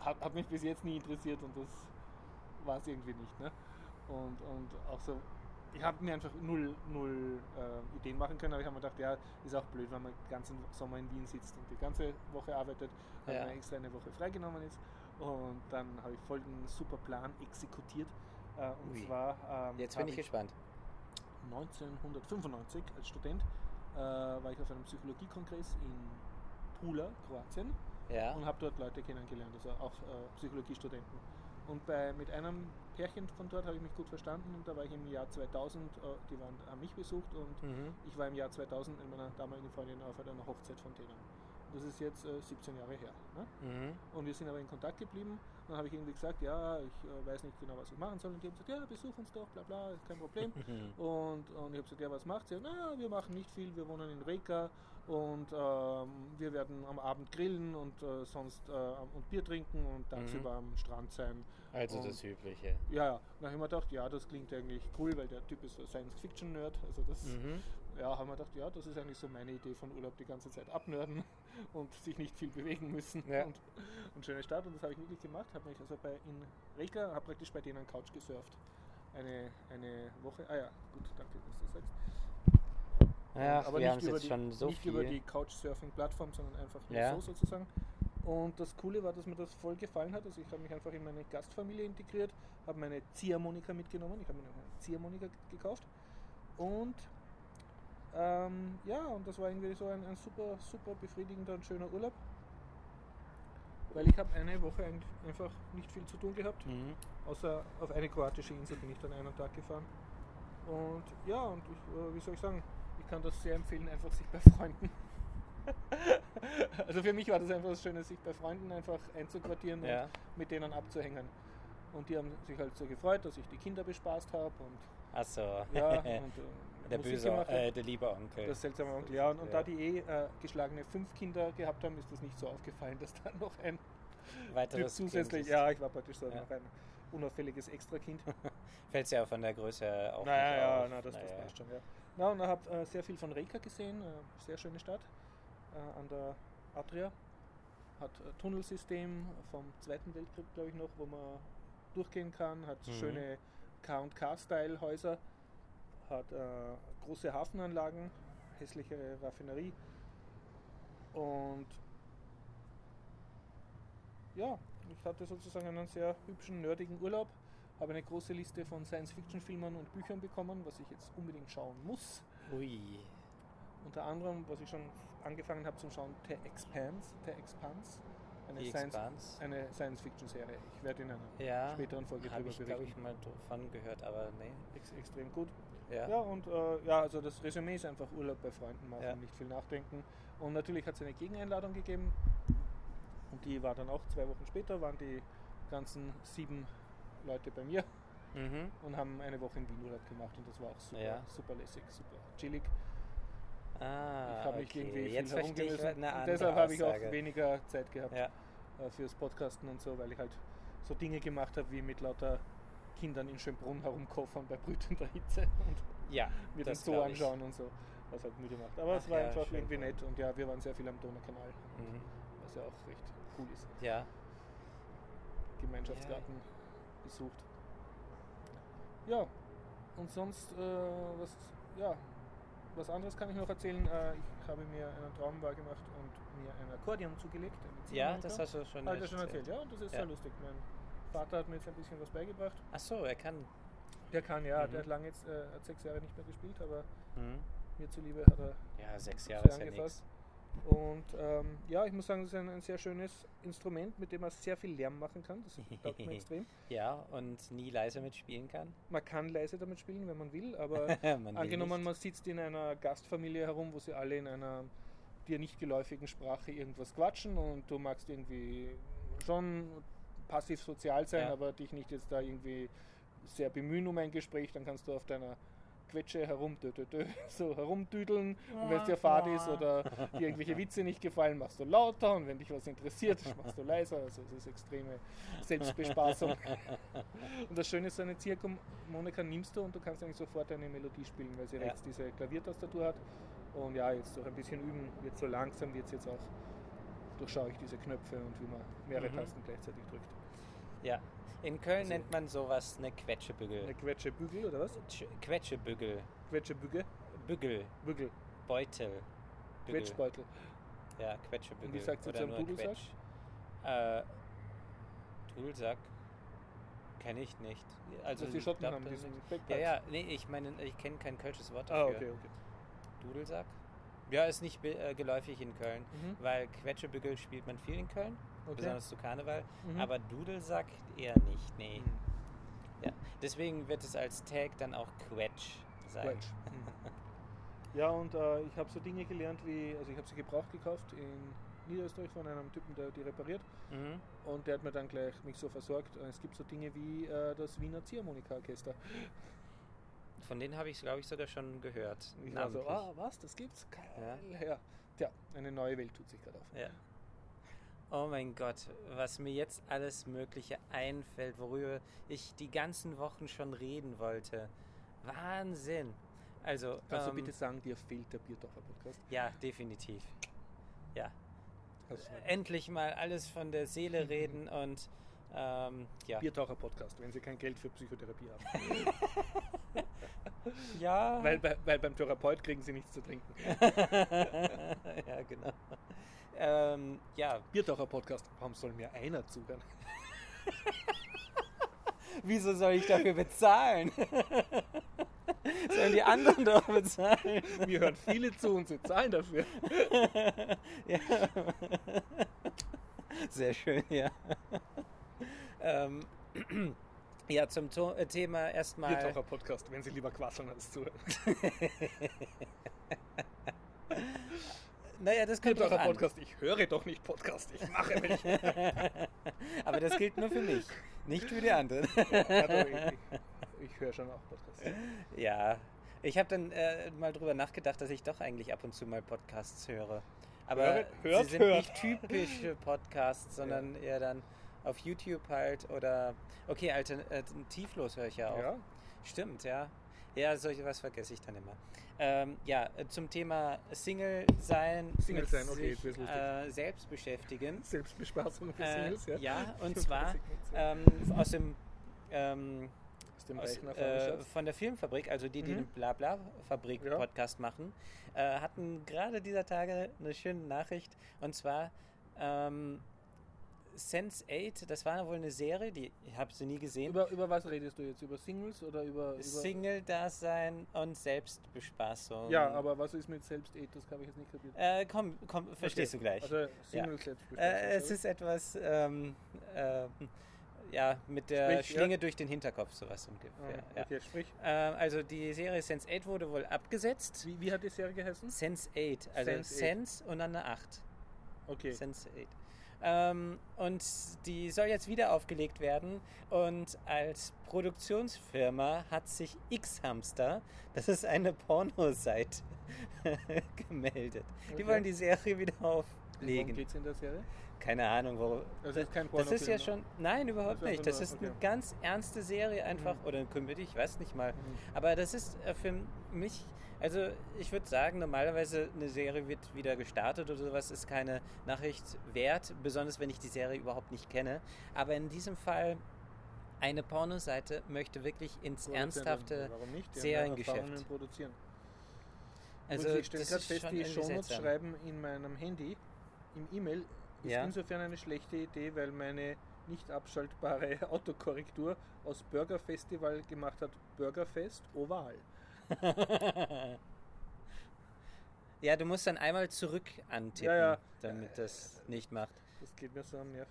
hat, hat mich bis jetzt nie interessiert und das war es irgendwie nicht. Ne? Und, und auch so, ich habe mir einfach null, null äh, Ideen machen können, aber ich habe mir gedacht, ja, ist auch blöd, wenn man den ganzen Sommer in Wien sitzt und die ganze Woche arbeitet, weil Ja. man extra eine Woche freigenommen ist. Und dann habe ich folgenden super Plan exekutiert. Äh, und Ui. zwar ähm, Jetzt bin habe ich gespannt. 1995 als Student äh, war ich auf einem Psychologiekongress in Pula, Kroatien Ja. und habe dort Leute kennengelernt, also auch äh, Psychologiestudenten. Und bei, mit einem Pärchen von dort habe ich mich gut verstanden und da war ich im Jahr 2000, äh, die waren, haben mich besucht und Mhm. ich war im Jahr 2000 mit meiner damaligen Freundin auf einer Hochzeit von denen. Das ist jetzt äh, 17 Jahre her. Ne? Mhm. Und wir sind aber in Kontakt geblieben. Dann habe ich irgendwie gesagt, ja, ich äh, weiß nicht genau, was ich machen soll. Und die haben gesagt, ja, besuch uns doch, bla bla, kein Problem. Und, und ich habe gesagt, ja, was macht ihr? Na, wir machen nicht viel, wir wohnen in Reka und ähm, wir werden am Abend grillen und äh, sonst äh, und Bier trinken und tagsüber am Strand sein. Also Und- das Übliche. Ja, ja. Dann habe ich mir gedacht, ja, das klingt eigentlich cool, weil der Typ ist so Science-Fiction-Nerd. Also das, Mhm. ja, haben wir gedacht, ja, das ist eigentlich so meine Idee von Urlaub, die ganze Zeit abnörden und sich nicht viel bewegen müssen. Ja. Und, und schöne Stadt und das habe ich wirklich gemacht. Habe mich also bei in Reka, habe praktisch bei denen Couch gesurft. Eine, eine Woche. Ah ja, gut, danke, dass du sagst. Ja, aber wir haben nicht über jetzt die, schon so nicht über die Couchsurfing-Plattform, sondern einfach nur Ja. so sozusagen. Und das Coole war, dass mir das voll gefallen hat. Also ich habe mich einfach in meine Gastfamilie integriert, habe meine Ziehharmonika mitgenommen. Ich habe mir eine Ziehharmonika gekauft. Und ähm, ja, und das war irgendwie so ein, ein super, super befriedigender und schöner Urlaub. Weil ich habe eine Woche einfach nicht viel zu tun gehabt. Mhm. Außer auf eine kroatische Insel bin ich dann einen Tag gefahren. Und ja, und ich, äh, wie soll ich sagen, kann das sehr empfehlen, einfach sich bei Freunden. also für mich war das einfach das Schöne, sich bei Freunden einfach einzuquartieren Ja. und mit denen abzuhängen. Und die haben sich halt so gefreut, dass ich die Kinder bespaßt habe und Achso. ja, und äh, der Musik böse, gemacht äh, der liebe Onkel. Das seltsame Onkel, ja. Und, und Ja. da die eh äh, geschlagene fünf Kinder gehabt haben, ist das nicht so aufgefallen, dass da noch ein Typ Weiteres zusätzlich, Kind ist. ja, ich war praktisch so Ja. noch ein unauffälliges Extrakind. Fällt ja von der Größe auch Naja, nicht ja, auf. na, das, das Naja. passt schon, ja. Na, und ich habe äh, sehr viel von Reka gesehen, äh, sehr schöne Stadt äh, an der Adria. Hat ein Tunnelsystem vom Zweiten Weltkrieg, glaube ich, noch, wo man durchgehen kann, hat Mhm. schöne K&K-Style-Häuser, hat äh, große Hafenanlagen, hässliche Raffinerie und ja, ich hatte sozusagen einen sehr hübschen, nerdigen Urlaub, habe eine große Liste von Science-Fiction-Filmen und Büchern bekommen, was ich jetzt unbedingt schauen muss. Ui. Unter anderem, was ich schon angefangen habe zu schauen, The Expanse, The Expanse Eine Die Science, Science-Fiction-Serie. Ich werde in einer Ja, späteren Folge habe drüber ich, glaube berichten. ich, mal davon gehört, aber nee. Ex extrem gut. Ja. Ja, und äh, ja, also das Resümee ist einfach Urlaub bei Freunden machen, Ja. nicht viel nachdenken. Und natürlich hat es eine Gegeneinladung gegeben. Und die war dann auch zwei Wochen später, waren die ganzen sieben Leute bei mir Mhm. und haben eine Woche in Wien Urlaub gemacht und das war auch super, Ja. super lässig, super chillig. Ah, ich habe mich okay. irgendwie viel Jetzt andere deshalb habe ich auch weniger Zeit gehabt Ja. äh, fürs Podcasten und so, weil ich halt so Dinge gemacht habe, wie mit lauter Kindern in Schönbrunn herumkoffern bei brütender Hitze und Ja, mir das ich. anschauen und so. Was halt müde macht. Aber es Ach war ja, einfach schön. irgendwie nett und ja, wir waren sehr viel am Donaukanal, Mhm. was ja auch recht cool ist. Ja, Gemeinschaftsgarten besucht. Ja, und sonst, äh, was, ja, was anderes kann ich noch erzählen. Äh, ich habe mir einen Traum gemacht und mir ein Akkordeon zugelegt. ja, das hast du schon ja schon erzählt, ja, und das ist Ja. sehr lustig. Mein Vater hat mir jetzt ein bisschen was beigebracht. Ach so, er kann. Der kann ja, Mhm. der hat lange jetzt, äh, hat sechs Jahre nicht mehr gespielt, aber Mhm. mir zuliebe hat er Ja, sechs Jahre ist ja nichts. Und ähm, ja, ich muss sagen, es ist ein, ein sehr schönes Instrument, mit dem man sehr viel Lärm machen kann. Das taugt mir extrem. Ja, und nie leise mitspielen kann. Man kann leise damit spielen, wenn man will, aber Man will angenommen, nicht. man sitzt in einer Gastfamilie herum, wo sie alle in einer dir nicht geläufigen Sprache irgendwas quatschen und du magst irgendwie schon passiv sozial sein, Ja. aber dich nicht jetzt da irgendwie sehr bemühen um ein Gespräch, dann kannst du auf deiner Quetsche herum, dö, dö, dö, so herumdüdeln und wenn es dir fad ist oder dir irgendwelche Witze nicht gefallen, machst du lauter und wenn dich was interessiert, machst du leiser. Also es ist extreme Selbstbespaßung. und das Schöne ist, so eine Ziehharmonika nimmst du und du kannst eigentlich sofort eine Melodie spielen, weil sie Ja. rechts diese Klaviertastatur hat. Und ja, jetzt durch ein bisschen üben wird so langsam, wird es jetzt auch, durchschaue ich diese Knöpfe und wie man mehrere Mhm. Tasten gleichzeitig drückt. Ja. In Köln Also- nennt man sowas eine Quetschebügel. Eine Quetschebügel oder was? Tsch- Quetschebügel. Quetschebügel? Bügel. Bügel. Beutel. Bügel. Quetschbeutel. Ja, Quetschebügel. Und wie sagt sie Oder zu einem nur Dudelsack? Äh, Dudelsack kenne ich nicht. Also die ich Schotten glaub, haben, diesen. Ja, ja, nee, ich meine, ich kenne kein kölsches Wort Ah, dafür. okay, okay. Dudelsack? Ja, ist nicht äh, geläufig in Köln, Mhm. weil Quetschebügel spielt man viel in Köln, okay. besonders zu Karneval, Mhm. aber Dudelsack eher nicht, nee. Mhm. Ja, deswegen wird es als Tag dann auch Quetsch sein. Quetsch. Ja, und äh, ich habe so Dinge gelernt wie, also ich habe sie gebraucht gekauft in Niederösterreich von einem Typen, der die repariert. Mhm. Und der hat mir dann gleich mich so versorgt. äh, Es gibt so Dinge wie äh, das Wiener Ziehharmonika-Orchester. Von denen habe ich, glaube ich, sogar schon gehört. Ich war so, ah, was, das gibt's? Geil. Ja. Tja, eine neue Welt tut sich gerade auf. Ja. Oh mein Gott, was mir jetzt alles Mögliche einfällt, worüber ich die ganzen Wochen schon reden wollte. Wahnsinn. Also, du ähm, bitte sagen, dir fehlt der Biertaucher-Podcast? ja, definitiv. Ja, Also, endlich mal alles von der Seele reden und ähm, ja. Biertaucher-Podcast, wenn sie kein Geld für Psychotherapie haben. Ja. weil, weil beim Therapeut kriegen sie nichts zu trinken. ja, genau. Ähm, ja, Biertaucher-Podcast, warum soll mir einer zuhören? wieso soll ich dafür bezahlen? Sollen die anderen doch bezahlen? Mir hören viele zu und sie zahlen dafür. ja. Sehr schön, ja. ähm, ja, zum to äh, Thema erstmal. Biertaucher-Podcast, wenn sie lieber quasseln als zuhören. Naja, das kommt drauf an. Biertaucher-Podcast, ich höre doch nicht Podcast, ich mache welche. Aber das gilt nur für mich, nicht für die anderen. Also, ich, ich höre schon auch Podcasts. ja, ich habe dann äh, mal drüber nachgedacht, dass ich doch eigentlich ab und zu mal Podcasts höre. Aber Höret, hört, sie sind hört. nicht typische Podcasts, sondern eher dann auf YouTube halt oder okay, alternativlos höre ich ja auch. Ja, Stimmt, ja. Ja, solche was vergesse ich dann immer. Ähm, ja, äh, zum Thema Single sein, Single sein, okay, sich, äh, selbst beschäftigen. Selbstbespaßung für Äh, Singles, ja. ja, und zwar ähm, aus dem ähm, Aus äh, von der Filmfabrik, also die, die Mhm. den Blabla-Fabrik Ja. Machen, äh, hatten gerade dieser Tage eine schöne Nachricht und zwar ähm, Sense8, das war wohl eine Serie, die ich habe sie nie gesehen. Über, über was redest du jetzt? Über Singles oder über. über Single-Dasein und Selbstbespaßung. ja, aber was ist mit selbst eh? Das habe ich jetzt nicht kapiert. Äh, komm, komm, verstehst Okay. du gleich. Also Single selbst Äh, es ist etwas, ähm, ähm, ja, mit der Sprich, ja. Schlinge durch den Hinterkopf, sowas ungefähr. Ah, okay, sprich. ja. ähm, also die Serie Sense8 wurde wohl abgesetzt. Wie, wie hat die Serie geheißen? Sense8, also Sense8. Sense und dann eine 8. Okay. Sense8. Ähm, und die soll jetzt wieder aufgelegt werden. Und als Produktionsfirma hat sich X-Hamster, das ist eine Pornoseite, gemeldet. Die Okay. wollen die Serie wieder Worum auflegen. geht es in der Serie? Keine Ahnung, wo. Das ist kein Das ist ja Pornofilm, schon. Nein, überhaupt Das nicht. Das ist nur- eine okay. ganz ernste Serie einfach. Mhm. Oder eine Komödie, ich weiß nicht mal. Mhm. Aber das ist äh, für mich. Also ich würde sagen, normalerweise eine Serie wird wieder gestartet oder sowas, ist keine Nachricht wert, besonders wenn ich die Serie überhaupt nicht kenne. Aber in diesem Fall, eine Pornoseite möchte wirklich ins Produzenten, Ernsthafte. Seriengeschäft. Produzieren. Also Und ich stelle gerade fest, die Shownotes schreiben in meinem Handy, im E-Mail, ist Ja. insofern eine schlechte Idee, weil meine nicht abschaltbare Autokorrektur aus Burger Festival gemacht hat Burgerfest Oval. ja, du musst dann einmal zurück antippen, Ja, ja. damit das nicht macht. Das geht mir so am Nerv.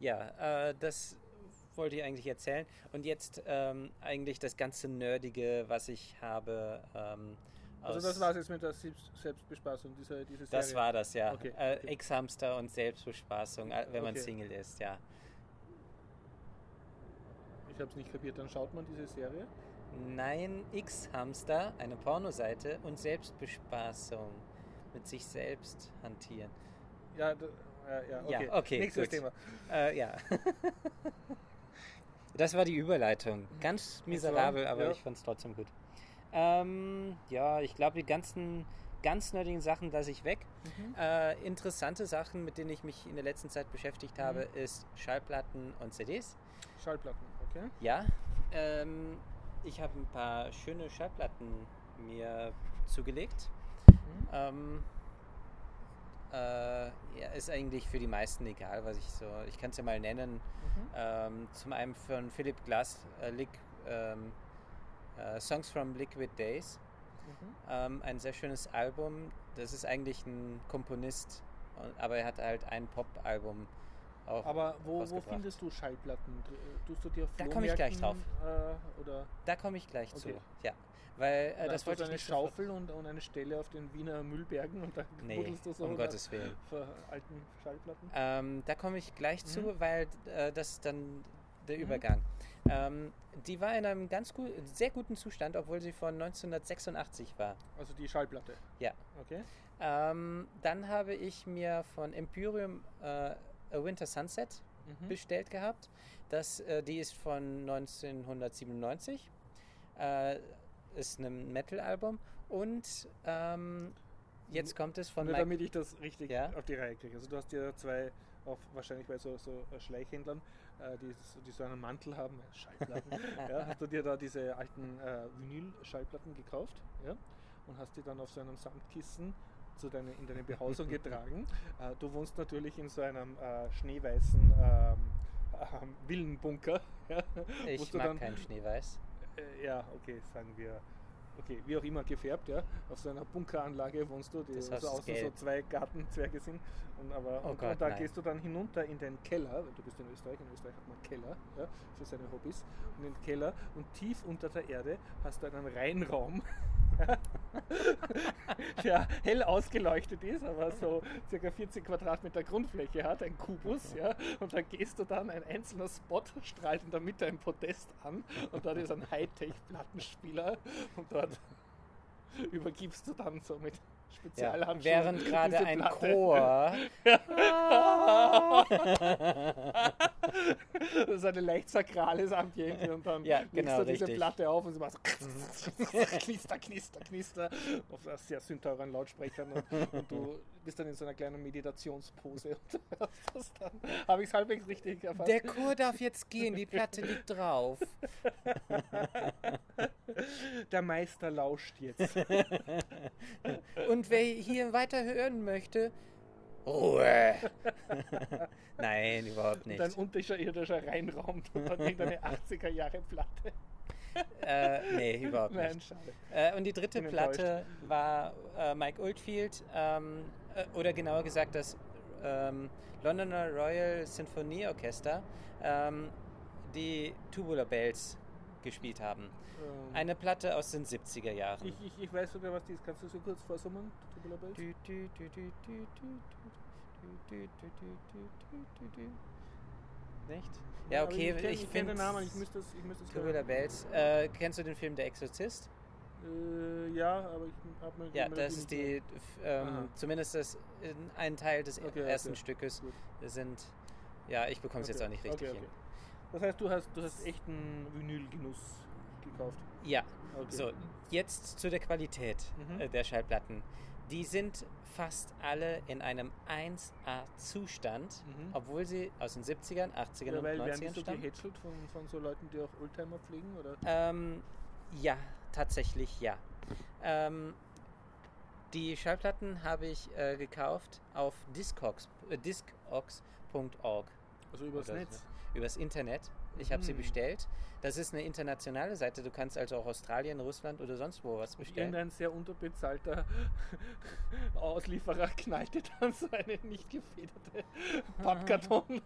Ja, äh, das wollte ich eigentlich erzählen. Und jetzt ähm, eigentlich das ganze Nerdige, was ich habe. Ähm, Also das war es jetzt mit der Selbst Selbstbespaßung, diese, diese Serie. Das war das, ja. Okay, äh. Ex-Hamster und Selbstbespaßung, äh, wenn man Okay. Single ist, ja. Ich habe es nicht kapiert. Dann schaut man diese Serie. Nein, X-Hamster, eine Pornoseite und Selbstbespaßung. Mit sich selbst hantieren. Ja, da, äh, ja, okay. Ja, okay, Nächstes gut. Thema. Äh, ja. das war die Überleitung. Ganz miserabel, aber ja. ich fand es trotzdem gut. Ähm, ja, ich glaube, die ganzen ganz nerdigen Sachen lasse ich weg. Mhm. Äh, interessante Sachen, mit denen ich mich in der letzten Zeit beschäftigt habe, ist Schallplatten und CDs. Schallplatten, okay. Ja, ähm, ich habe ein paar schöne Schallplatten mir zugelegt. Mhm. Ähm, äh, ja, ist eigentlich für die meisten egal, was ich so. Ich kann es ja mal nennen. Mhm. Ähm, zum einen von Philip Glass, äh, Liq, ähm, äh, Songs from Liquid Days. Mhm. Ähm, ein sehr schönes Album. Das ist eigentlich ein Komponist, aber er hat halt ein Pop-Album. Aber wo, wo findest du Schallplatten? Dr- Tust du dir Da komm ich gleich Flohmärkten, Äh, oder Da komme ich gleich zu. Okay. Ja, weil äh, das wollte ich eine nicht Schaufel und, und eine Stelle auf den Wiener Müllbergen und da Nee, buddelst du so um Gottes Willen. alten Schallplatten? Ähm, da komme ich gleich zu, Mhm. weil äh, das dann der Mhm. Übergang. Ähm, die war in einem ganz gut, sehr guten Zustand, obwohl sie von 1986 war. Also die Schallplatte. Ja. Okay. Ähm, dann habe ich mir von Empyreum äh, A Winter Sunset Mhm. bestellt gehabt. Das, äh, die ist von 1997. Äh, ist ein Metal-Album. Und ähm, jetzt kommt es von Nur Mike. damit ich das richtig Ja. auf die Reihe kriege. Also du hast ja zwei, auf, wahrscheinlich bei so, so äh, Schleichhändlern, äh, die, so- die so einen Mantel haben, äh, Schallplatten, ja, hast du dir da diese alten äh, Vinyl-Schallplatten gekauft ja, und hast die dann auf so einem Samtkissen zu deine, in deine Behausung getragen. Äh, du wohnst natürlich in so einem äh, schneeweißen ähm, Villenbunker. Ja, Ich mag dann, kein Schneeweiß. äh, ja, okay, sagen wir. Okay, wie auch immer gefärbt, ja. Auf so einer Bunkeranlage wohnst du, die Das so Haus ist außen so zwei Gartenzwerge sind. Und, aber, Oh und, Gott, und da nein. gehst du dann hinunter in den Keller, du bist in Österreich, in Österreich hat man Keller ja, für seine Hobbys, und in den Keller und tief unter der Erde hast du einen Reinraum, der hell ausgeleuchtet ist, aber so circa 40 Quadratmeter Grundfläche hat, ein Kubus, ja, und da gehst du dann, ein einzelner Spot strahlt in der Mitte ein Podest an und dort ist ein Hightech-Plattenspieler und dort übergibst du dann so mit Ja, Spezialhandschuhen während gerade ein Platte. Chor. das ist ein leicht sakrales Ambiente und dann Ja, genau, du diese. Platte auf und sie macht so knister, knister, knister auf sehr sündteuren Lautsprechern und, und du bist dann in so einer kleinen Meditationspose und dann. Habe ich es halbwegs richtig erfasst? Der Chor darf jetzt gehen, die Platte liegt drauf. Der Meister lauscht jetzt. Und wer hier weiter hören möchte, Ruhe! Nein, überhaupt nicht. ein unterirdischer Reinraum und dann irgendeine 80er Jahre Platte. Äh, nee, überhaupt Nein, nicht. schade. Äh, und die dritte Platte war äh, Mike Oldfield, ähm, oder genauer gesagt das ähm, Londoner Royal Sinfonieorchester, ähm, die Tubular Bells gespielt haben. Ähm. Eine Platte aus den 70er Jahren. Ich, ich, ich weiß sogar, was die ist. Kannst du so kurz vorsummen? Tubular Bells? Nicht? Ja, okay, Aber ich, ich finde. Den Namen, ich müsste es. Tubular Bells. Äh, kennst du den Film Der Exorzist? Äh, ja, aber ich habe mir Ja, das ist die, ähm, zumindest das, in- ein Teil des Okay, ersten okay. Stückes Gut. sind, ja, ich bekomme es jetzt Okay, auch nicht richtig hin. Das heißt, du hast, du hast echten Vinylgenuss gekauft. Ja, so, jetzt zu der Qualität Mhm. äh, der Schallplatten. Die sind fast alle in einem 1A-Zustand, Mhm. obwohl sie aus den 70ern, 80ern Ja, und weil werden die 90ern so stammen. gehätschelt von, von so Leuten, die auch Oldtimer pflegen? Oder? Ähm, ja, tatsächlich ja. Ähm, die Schallplatten habe ich äh, gekauft auf discogs, äh, discogs.org. Also übers Oder Netz? übers Internet. Ich habe sie Mhm. bestellt. Das ist eine internationale Seite. Du kannst also auch Australien, Russland oder sonst wo was bestellen. Irgendein sehr unterbezahlter Auslieferer knallte dann so eine nicht gefederte Pappkarton.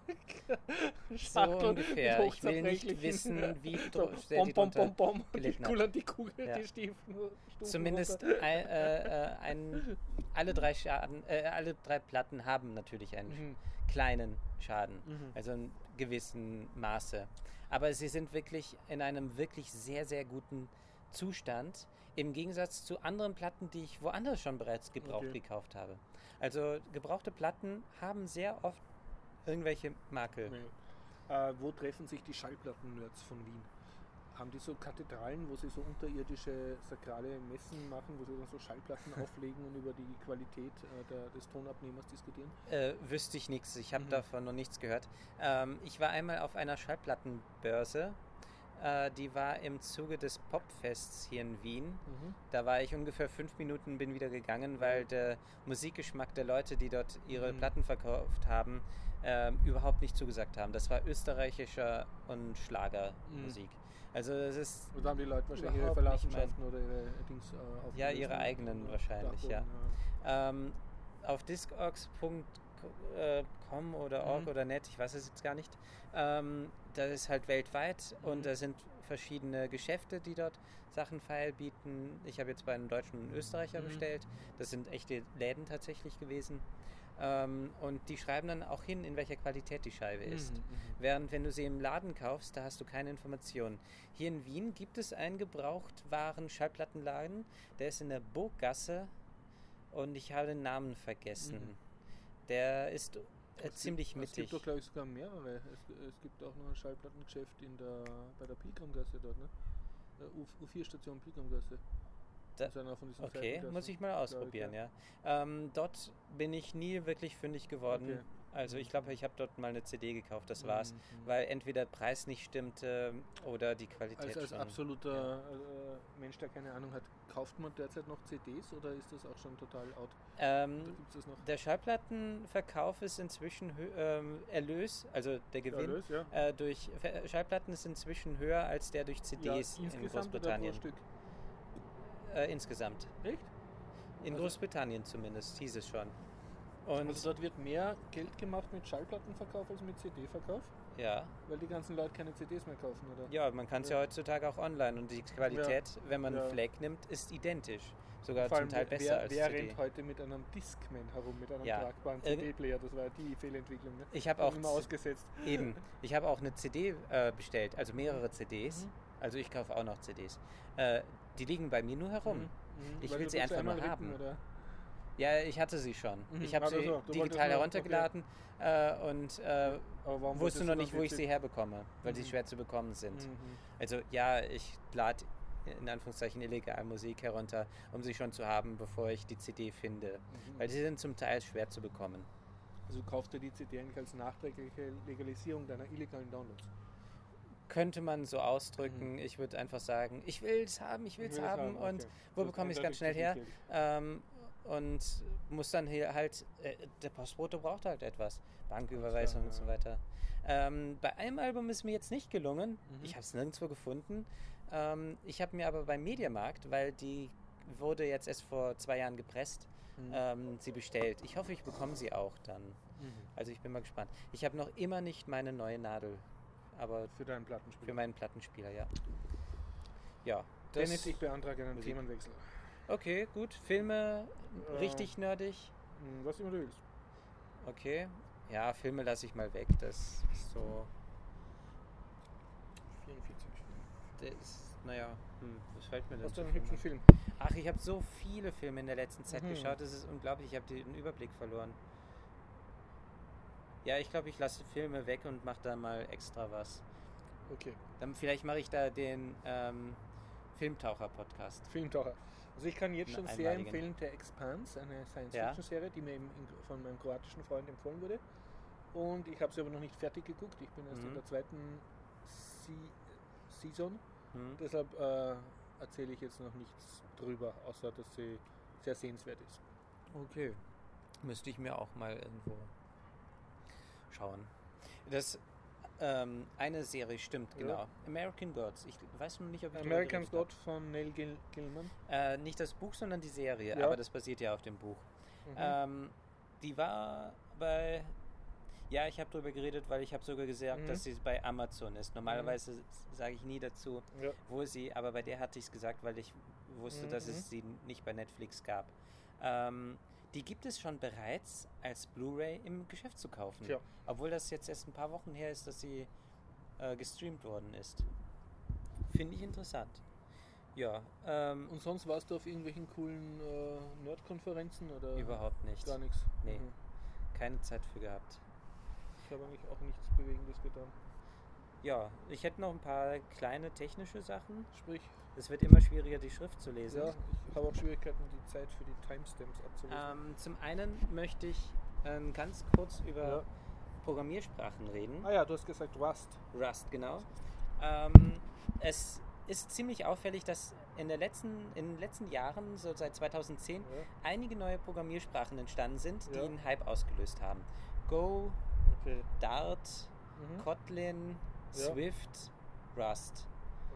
So ungefähr. Ich will nicht wissen, wie so, sehr die bom, bom, bom, und die kullern die Kugel, Ja. die Stufen Zumindest ein, äh, äh, ein, alle, drei Schaden, äh, alle drei Platten haben natürlich einen Mhm. Kleinen Schaden, Mhm. also in gewissen Maße. Aber sie sind wirklich in einem wirklich sehr, sehr guten Zustand, im Gegensatz zu anderen Platten, die ich woanders schon bereits gebraucht Okay. gekauft habe. Also gebrauchte Platten haben sehr oft irgendwelche Makel. Nee. Äh, wo treffen sich die Schallplatten-Nerds von Wien? Haben die so Kathedralen, wo sie so unterirdische sakrale Messen machen, wo sie dann so Schallplatten auflegen und über die Qualität äh, der, des Tonabnehmers diskutieren? Äh, wüsste ich nichts. Ich habe Mhm. davon noch nichts gehört. Ähm, ich war einmal auf einer Schallplattenbörse. Äh, die war im Zuge des Popfests hier in Wien. Da war ich ungefähr fünf Minuten, bin wieder gegangen, weil der Musikgeschmack der Leute, die dort ihre Mhm. Platten verkauft haben, ähm, überhaupt nicht zugesagt haben. Das war österreichischer und Schlagermusik. Also das ist Oder haben die Leute wahrscheinlich ihre Verlassenschaften oder ihre Dings äh, aufgelöst Ja, ihre und- eigenen und wahrscheinlich, ja. Dachboden, ähm, auf discogs.com oder org Mhm. oder net, ich weiß es jetzt gar nicht. Ähm, das ist halt weltweit Mhm. und da sind verschiedene Geschäfte, die dort Sachen feilbieten. Ich habe jetzt bei einem Deutschen und Österreicher Mhm. bestellt. Das sind echte Läden tatsächlich gewesen. Ähm, und die schreiben dann auch hin, in welcher Qualität die Scheibe ist. Mhm, mhm. Während wenn du sie im Laden kaufst, da hast du keine Informationen. Hier in Wien gibt es einen Gebrauchtwaren-Schallplattenladen, der ist in der Burggasse und ich habe den Namen vergessen. Mhm. Der ist äh, Es ziemlich gibt, Es mittig. gibt doch, glaube ich, sogar mehrere. Es, es gibt auch noch ein Schallplattengeschäft in der, bei der Pilgrimgasse dort, ne? U, U4-Station Pilgrimgasse. Da- Okay, muss ich mal ausprobieren, ja. Ähm, dort bin ich nie wirklich fündig geworden. Okay. Also ich glaube, ich habe dort mal eine CD gekauft, das war's. Mhm, mhm. Weil entweder der Preis nicht stimmte oder die Qualität Als, als schon. absoluter äh, Mensch, der keine Ahnung hat, kauft man derzeit noch CDs oder ist das auch schon total out? Ähm? Der Schallplattenverkauf ist inzwischen ähm, Erlös, also der Gewinn Erlös, ja. äh, durch Schallplatten ist inzwischen höher als der durch CDs ja, in insgesamt oder pro Großbritannien. Stück? Äh, insgesamt. Echt? In Also- Großbritannien zumindest, hieß es schon. Und Also dort wird mehr Geld gemacht mit Schallplattenverkauf als mit CD-Verkauf, ja, weil die ganzen Leute keine CDs mehr kaufen, oder? ja, man kann es ja. Ja. heutzutage auch online und die Qualität, wenn man Ja. Flag nimmt, ist identisch. Sogar Vor zum Teil wer, besser als wer CD. rennt heute mit einem Discman herum, mit einem Ja. tragbaren Irgend- CD-Player? Das war die Fehlentwicklung. Ne? Ich habe auch immer ausgesetzt. eben, ich habe auch eine CD äh, bestellt, also mehrere CDs. Mhm. Also ich kaufe auch noch CDs. Äh, die liegen bei mir nur herum. Mhm. Mhm. Ich Weil will sie einfach nur haben. Oder? Ja, ich hatte sie schon. Mhm. Ich habe Also sie so, digital heruntergeladen äh, und äh, wusste noch nicht, wo ich sie herbekomme, weil sie Mhm. schwer zu bekommen sind. Mhm. Also ja, ich lade in Anführungszeichen illegal Musik herunter, um sie schon zu haben, bevor ich die CD finde. Mhm. Weil sie sind zum Teil schwer zu bekommen. Also kaufst du die CD eigentlich als nachträgliche Legalisierung deiner illegalen Downloads? Könnte man so ausdrücken. Ich würde einfach sagen, ich will es haben, ich will es haben. haben, Und okay. wo Das bekomme ich es ganz schnell her? Ähm, und muss dann hier halt, äh, der Postbote braucht halt etwas. Banküberweisung klar, und so ja. weiter. Ähm, bei einem Album ist mir jetzt nicht gelungen. Mhm. Ich habe es nirgendwo gefunden. Ähm, ich habe mir aber beim Mediamarkt, weil die wurde jetzt erst vor zwei Jahren gepresst, Mhm. ähm, sie bestellt. Ich hoffe, ich bekomme sie auch dann. Mhm. Also ich bin mal gespannt. Ich habe noch immer nicht meine neue Nadel, aber Für deinen Plattenspiel. für meinen Plattenspieler, ja. Ja. Dennis, ich beantrage einen Musik. Themenwechsel. okay, gut. Filme, Äh. richtig nerdig. Hm, Was immer du willst. Okay. Ja, Filme lasse ich mal weg. Das ist so. 44. Das ist, naja, hm, was fällt mir denn Hast du einen hübschen Filmen? Film? Ach, ich habe so viele Filme in der letzten Zeit Mhm. geschaut. Das ist unglaublich. Ich habe den Überblick verloren. Ja, ich glaube, ich lasse Filme weg und mache da mal extra was. Okay. Dann vielleicht mache ich da den ähm, Filmtaucher-Podcast. Filmtaucher. Also ich kann jetzt schon sehr empfehlen, der Expanse, eine Ja. Science-Fiction-Serie, die mir in, von meinem kroatischen Freund empfohlen wurde. Und ich habe sie aber noch nicht fertig geguckt. Ich bin erst in Mhm. der zweiten Se Season. Hm? Deshalb äh, erzähle ich jetzt noch nichts drüber, außer dass sie sehr sehenswert ist. Okay. Müsste ich mir auch mal irgendwo schauen. Das ähm, eine Serie stimmt, Ja. genau. American Gods. Ich weiß noch nicht, ob ich American. God von Neil Gil Gilman. Äh, nicht das Buch, sondern die Serie. Ja. Aber das basiert ja auf dem Buch. Mhm. Ähm, die war bei. Ja, ich habe darüber geredet, weil ich habe sogar gesagt, Mhm. dass sie bei Amazon ist. Normalerweise sage ich nie dazu, ja. wo sie, aber bei der hatte ich es gesagt, weil ich wusste, dass Mhm. es sie nicht bei Netflix gab. Ähm, die gibt es schon bereits als Blu-ray im Geschäft zu kaufen. Tja. Obwohl das jetzt erst ein paar Wochen her ist, dass sie äh, gestreamt worden ist. Finde ich interessant. Ja, ähm, Und sonst warst du auf irgendwelchen coolen äh, Nerd-Konferenzen oder überhaupt nicht. gar nichts? Nee. Mhm. Keine Zeit für gehabt. Ich habe eigentlich auch nichts Bewegendes getan. Ja, ich hätte noch ein paar kleine technische Sachen. Sprich, Es wird immer schwieriger, die Schrift zu lesen. ja, ich habe auch Schwierigkeiten, die Zeit für die Timestamps abzulesen. Ähm, zum einen möchte ich ähm, ganz kurz über Ja. Programmiersprachen reden. Ah ja, du hast gesagt Rust. Rust, genau. Ähm, es ist ziemlich auffällig, dass in, der letzten, in den letzten Jahren, so seit 2010, Ja. einige neue Programmiersprachen entstanden sind, die Ja. einen Hype ausgelöst haben. Go, Okay. Dart, Mhm. Kotlin, Ja. Swift, Rust,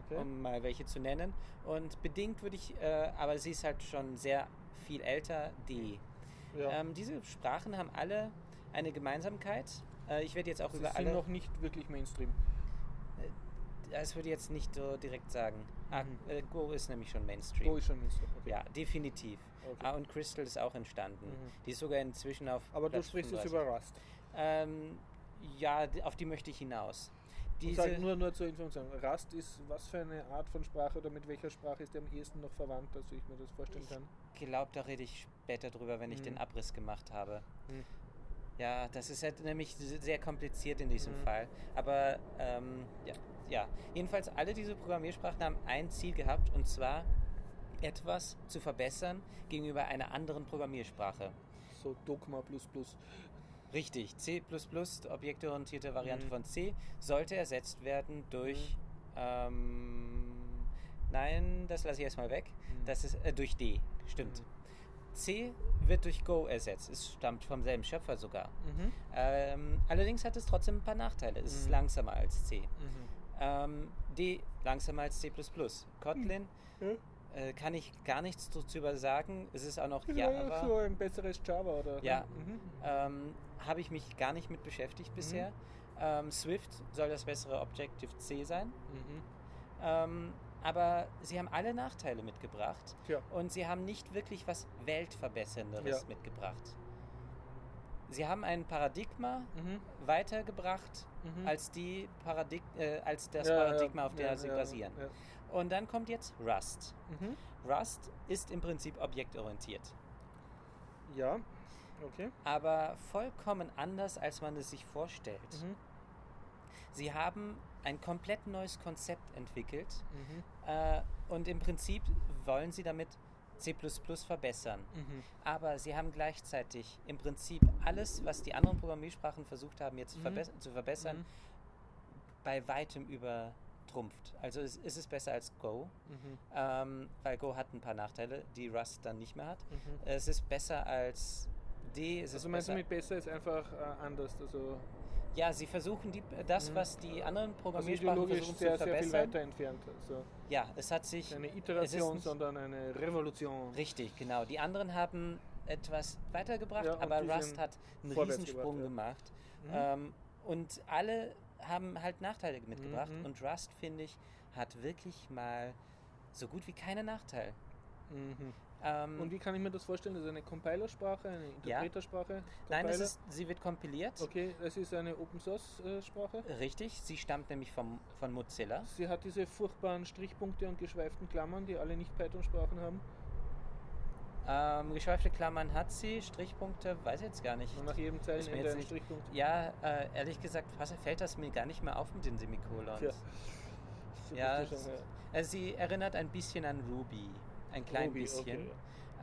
okay. um mal welche zu nennen. Und bedingt würde ich, äh, aber sie ist halt schon sehr viel älter, D. ja. Ähm, diese Sprachen haben alle eine Gemeinsamkeit. Äh, ich werde jetzt auch Sie über sind alle. noch nicht wirklich Mainstream. Das würde ich jetzt nicht so direkt sagen. Ah, Mhm. äh, Go ist nämlich schon Mainstream. Go ist schon Mainstream. Okay. Ja, definitiv. Okay. Ah, und Crystal ist auch entstanden. Mhm. Die ist sogar inzwischen auf. Aber du Platz sprichst jetzt 35. über Rust. Ähm, ja, auf die möchte ich hinaus. Diese, sag nur, nur zur Information. Rust ist was für eine Art von Sprache oder mit welcher Sprache ist der am ehesten noch verwandt, dass ich mir das vorstellen kann? ich glaube, da rede ich später drüber, wenn ich Mhm. den Abriss gemacht habe. Mhm. Ja, das ist halt nämlich sehr kompliziert in diesem Mhm. Fall. Aber ähm, ja, ja, jedenfalls alle diese Programmiersprachen haben ein Ziel gehabt und zwar etwas zu verbessern gegenüber einer anderen Programmiersprache. So Dogma plus plus. Richtig, C++, die objektorientierte Variante Mhm. von C, sollte ersetzt werden durch. Ähm, nein, das lasse ich erstmal weg. Mhm. Das ist äh, durch D, stimmt. Mhm. C wird durch Go ersetzt. Es stammt vom selben Schöpfer sogar. Mhm. Ähm, allerdings hat es trotzdem ein paar Nachteile. Es ist Mhm. langsamer als C. Mhm. Ähm, D langsamer als C++. Kotlin. Äh, kann ich gar nichts dazu sagen. Es ist auch noch Ja, Java. so ein besseres Java oder? Ja. Mhm. Ähm, Habe ich mich gar nicht mit beschäftigt bisher. Ähm, Swift soll das bessere Objective-C sein. Mhm. Ähm, aber sie haben alle Nachteile mitgebracht Tja. und sie haben nicht wirklich was Weltverbessernderes Ja. mitgebracht. Sie haben ein Paradigma Mhm. weitergebracht Mhm. als, die Paradig äh, als das Ja, ja, Paradigma, auf der ja, sie ja, basieren. Und dann kommt jetzt Rust. Mhm. Rust ist im Prinzip objektorientiert, ja, okay. aber vollkommen anders, als man es sich vorstellt. Mhm. Sie haben ein komplett neues Konzept entwickelt Mhm. äh, und im Prinzip wollen sie damit C verbessern. Mhm. Aber sie haben gleichzeitig im Prinzip alles, was die anderen Programmiersprachen versucht haben, jetzt Mhm. verbess zu verbessern, Mhm. bei weitem über trumpft. Also es, es ist besser als Go, Mhm. ähm, weil Go hat ein paar Nachteile, die Rust dann nicht mehr hat. Mhm. Es ist besser als D. Es ist Also meinst du mit besser ist einfach äh, anders, also, ja, sie versuchen die, das, Mhm. was die anderen also Programmiersprachen ideologisch versuchen sehr, zu sehr viel verbessern. weiter entfernt. Also Ja, es hat sich keine Iteration, nicht- sondern eine Revolution. Richtig, genau. Die anderen haben etwas weitergebracht, Ja, aber Rust hat einen Riesensprung gemacht. Mhm. Ähm, und alle haben halt Nachteile mitgebracht. Mhm. Und Rust, finde ich, hat wirklich mal so gut wie keine Nachteile. Mhm. Ähm, Und wie kann ich mir das vorstellen? Das ist eine Compilersprache, eine Ja. Interpretersprache? nein, es Compiler? ist, sie wird kompiliert. Okay, es ist eine Open Source äh, Sprache. Richtig, sie stammt nämlich vom, von Mozilla. Sie hat diese furchtbaren Strichpunkte und geschweiften Klammern, die alle nicht Python-Sprachen haben. Ähm, geschweifte Klammern hat sie, Strichpunkte, weiß ich jetzt gar nicht. Und nach jedem Ist mir Zeilenende jetzt ein Strichpunkt. Ja, äh, ehrlich gesagt was- fällt das mir gar nicht mehr auf mit den Semikolons. So Ja, du schon, es- Also sie erinnert ein bisschen an Ruby, ein klein Ruby, bisschen. okay,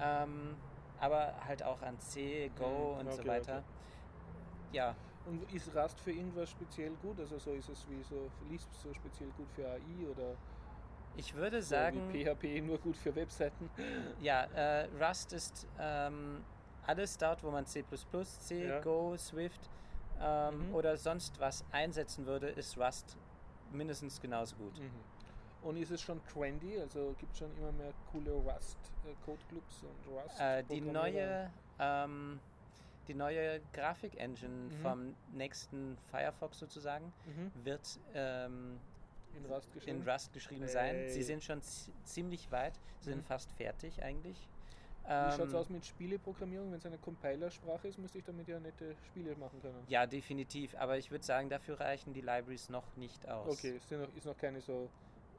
Ähm, aber halt auch an C, Go Mhm, und so okay, weiter. okay. Ja, Und ist Rust für irgendwas speziell gut? Also so ist es wie so Lisp so speziell gut für AI oder ich würde so sagen, PHP nur gut für Webseiten? ja, äh, Rust ist ähm, alles dort, wo man C++, C, Ja. Go, Swift ähm, Mhm. oder sonst was einsetzen würde, ist Rust mindestens genauso gut. Mhm. Und ist es schon trendy? Also gibt es schon immer mehr coole Rust-Code-Clubs und Rust? Äh, die neue ähm, die neue Grafik-Engine Mhm. vom nächsten Firefox sozusagen Mhm. wird ähm, in Rust geschrieben. in Rust geschrieben sein. Sie sind schon zi- ziemlich weit, sind Mhm. fast fertig eigentlich. Wie schaut es Ähm, aus mit Spieleprogrammierung? Wenn es eine Compilersprache ist, müsste ich damit ja nette Spiele machen können. Ja, definitiv. Aber ich würde sagen, dafür reichen die Libraries noch nicht aus. Okay, es sind noch, ist noch keine so.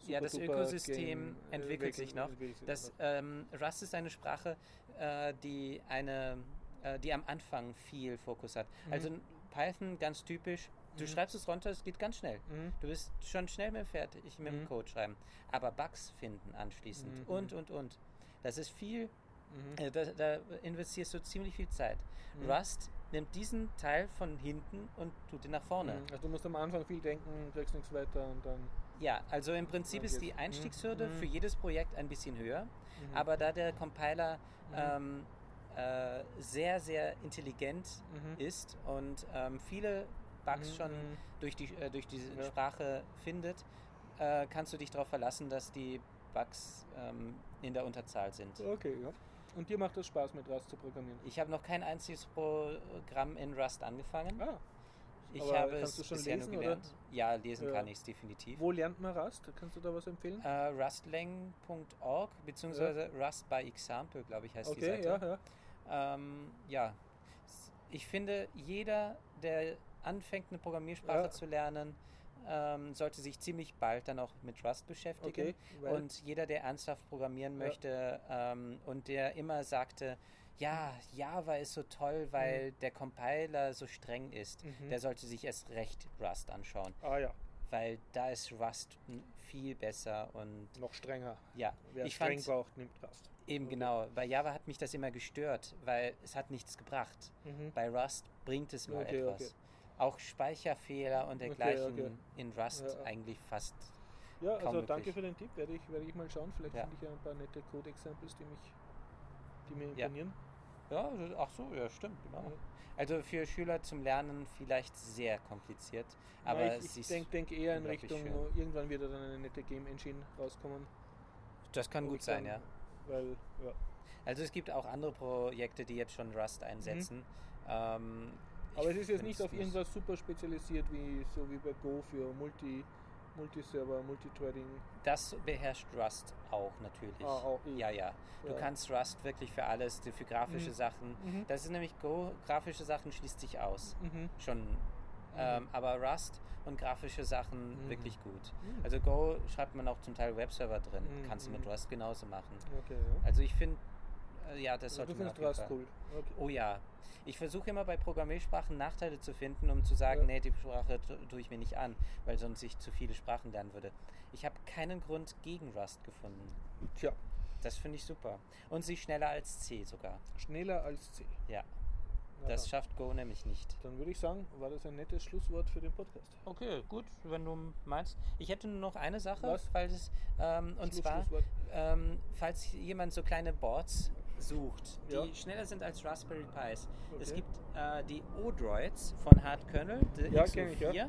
Ja, das Ökosystem Game- äh, entwickelt sich noch. entwickelt Das, ähm, Rust ist eine Sprache, äh, die eine, äh, die am Anfang viel Fokus hat. Mhm. Also Python ganz typisch. Du Mhm. schreibst es runter, es geht ganz schnell. Mhm. Du bist schon schnell mit fertig mit dem Mhm. Code schreiben. Aber Bugs finden anschließend Mhm. und und und. Das ist viel Mhm. Äh, Da, da investierst du ziemlich viel Zeit. Rust nimmt diesen Teil von hinten und tut ihn nach vorne. Also du musst am Anfang viel denken, kriegst nichts weiter und dann. Ja, also im Prinzip ist die. Einstiegshürde für jedes Projekt ein bisschen höher, aber da der Compiler ähm, äh, sehr, sehr intelligent ist und ähm, viele Bugs Mhm, schon durch, die, äh, durch diese Ja. Sprache findet, äh, kannst du dich darauf verlassen, dass die Bugs ähm, in der Unterzahl sind. Okay, ja. Und dir macht es Spaß, mit Rust zu programmieren? Ich habe noch kein einziges Programm in Rust angefangen. Ah, Ich Aber habe es du schon bisher lesen, nur oder? gelernt. Ja, lesen Ja. kann ich es definitiv. wo lernt man Rust? Kannst du da was empfehlen? Äh, Rustlang.org beziehungsweise Rust by Example, glaube ich, heißt die okay, Seite. ja, ja. Ähm, ja, ich finde, jeder, der anfängt, eine Programmiersprache Ja. zu lernen, ähm, sollte sich ziemlich bald dann auch mit Rust beschäftigen. Okay, weil- Und jeder, der ernsthaft programmieren Ja. möchte ähm, und der immer sagte, ja, Java ist so toll, weil der Compiler so streng ist, Mhm. der sollte sich erst recht Rust anschauen, Ah ja, weil da ist Rust viel besser und noch strenger. ja, Wer ich streng fand braucht, nimmt Rust. eben Okay. genau, bei Java hat mich das immer gestört, weil es hat nichts gebracht. Mhm. Bei Rust bringt es mal Okay, etwas. okay. Auch Speicherfehler und Okay, dergleichen okay. in Rust Ja. eigentlich fast. Ja, also danke möglich. für den Tipp, werde ich, werde ich mal schauen. Vielleicht Ja. finde ich ja ein paar nette Code-Examples, die mich die mir Ja. imponieren. Ja, ach so, ja, stimmt, genau. Ja. Also für Schüler zum Lernen vielleicht sehr kompliziert, aber Ja, es ich ich denke denk eher in Richtung, irgendwann wird da dann eine nette Game Engine rauskommen. das kann gut sein, dann- ja. Weil, ja. Also es gibt auch andere Projekte, die jetzt schon Rust einsetzen. Ähm, ich Aber es ist jetzt nicht auf irgendwas super spezialisiert, wie so wie bei Go für Multi, Multiserver, Multithreading. Das beherrscht Rust auch natürlich. Ah, auch eh. Ja, ja. Du Ja. kannst Rust wirklich für alles, für grafische Mhm. Sachen. Mhm. Das ist nämlich Go, grafische Sachen schließt sich aus. Mhm. Schon. Ähm, aber Rust und grafische Sachen Mhm. wirklich gut. Mhm. Also Go schreibt man auch zum Teil Webserver drin. Mhm, Kannst du mit mhm. Rust genauso machen. Okay, ja. Also ich finde, ja, das Also sollte du man auf findest jeden Rust Fall. cool. Okay. Oh ja. Ich versuche immer bei Programmiersprachen Nachteile zu finden, um zu sagen, Ja. nee, die Sprache tu- tue ich mir nicht an, weil sonst ich zu viele Sprachen lernen würde. Ich habe keinen Grund gegen Rust gefunden. Tja, Das finde ich super. Und sie schneller als C sogar. schneller als C. Ja. Na Das dann. schafft Go nämlich nicht. Dann würde ich sagen, war das ein nettes Schlusswort für den Podcast. Okay, gut, wenn du meinst. Ich hätte nur noch eine Sache, Was? falls, ähm, und zwar, ähm, falls jemand so kleine Boards sucht, die Ja. schneller sind als Raspberry Pis. Es Okay. gibt äh, die O-Droids von Hardkernel, der Ja, kenn ich, ja.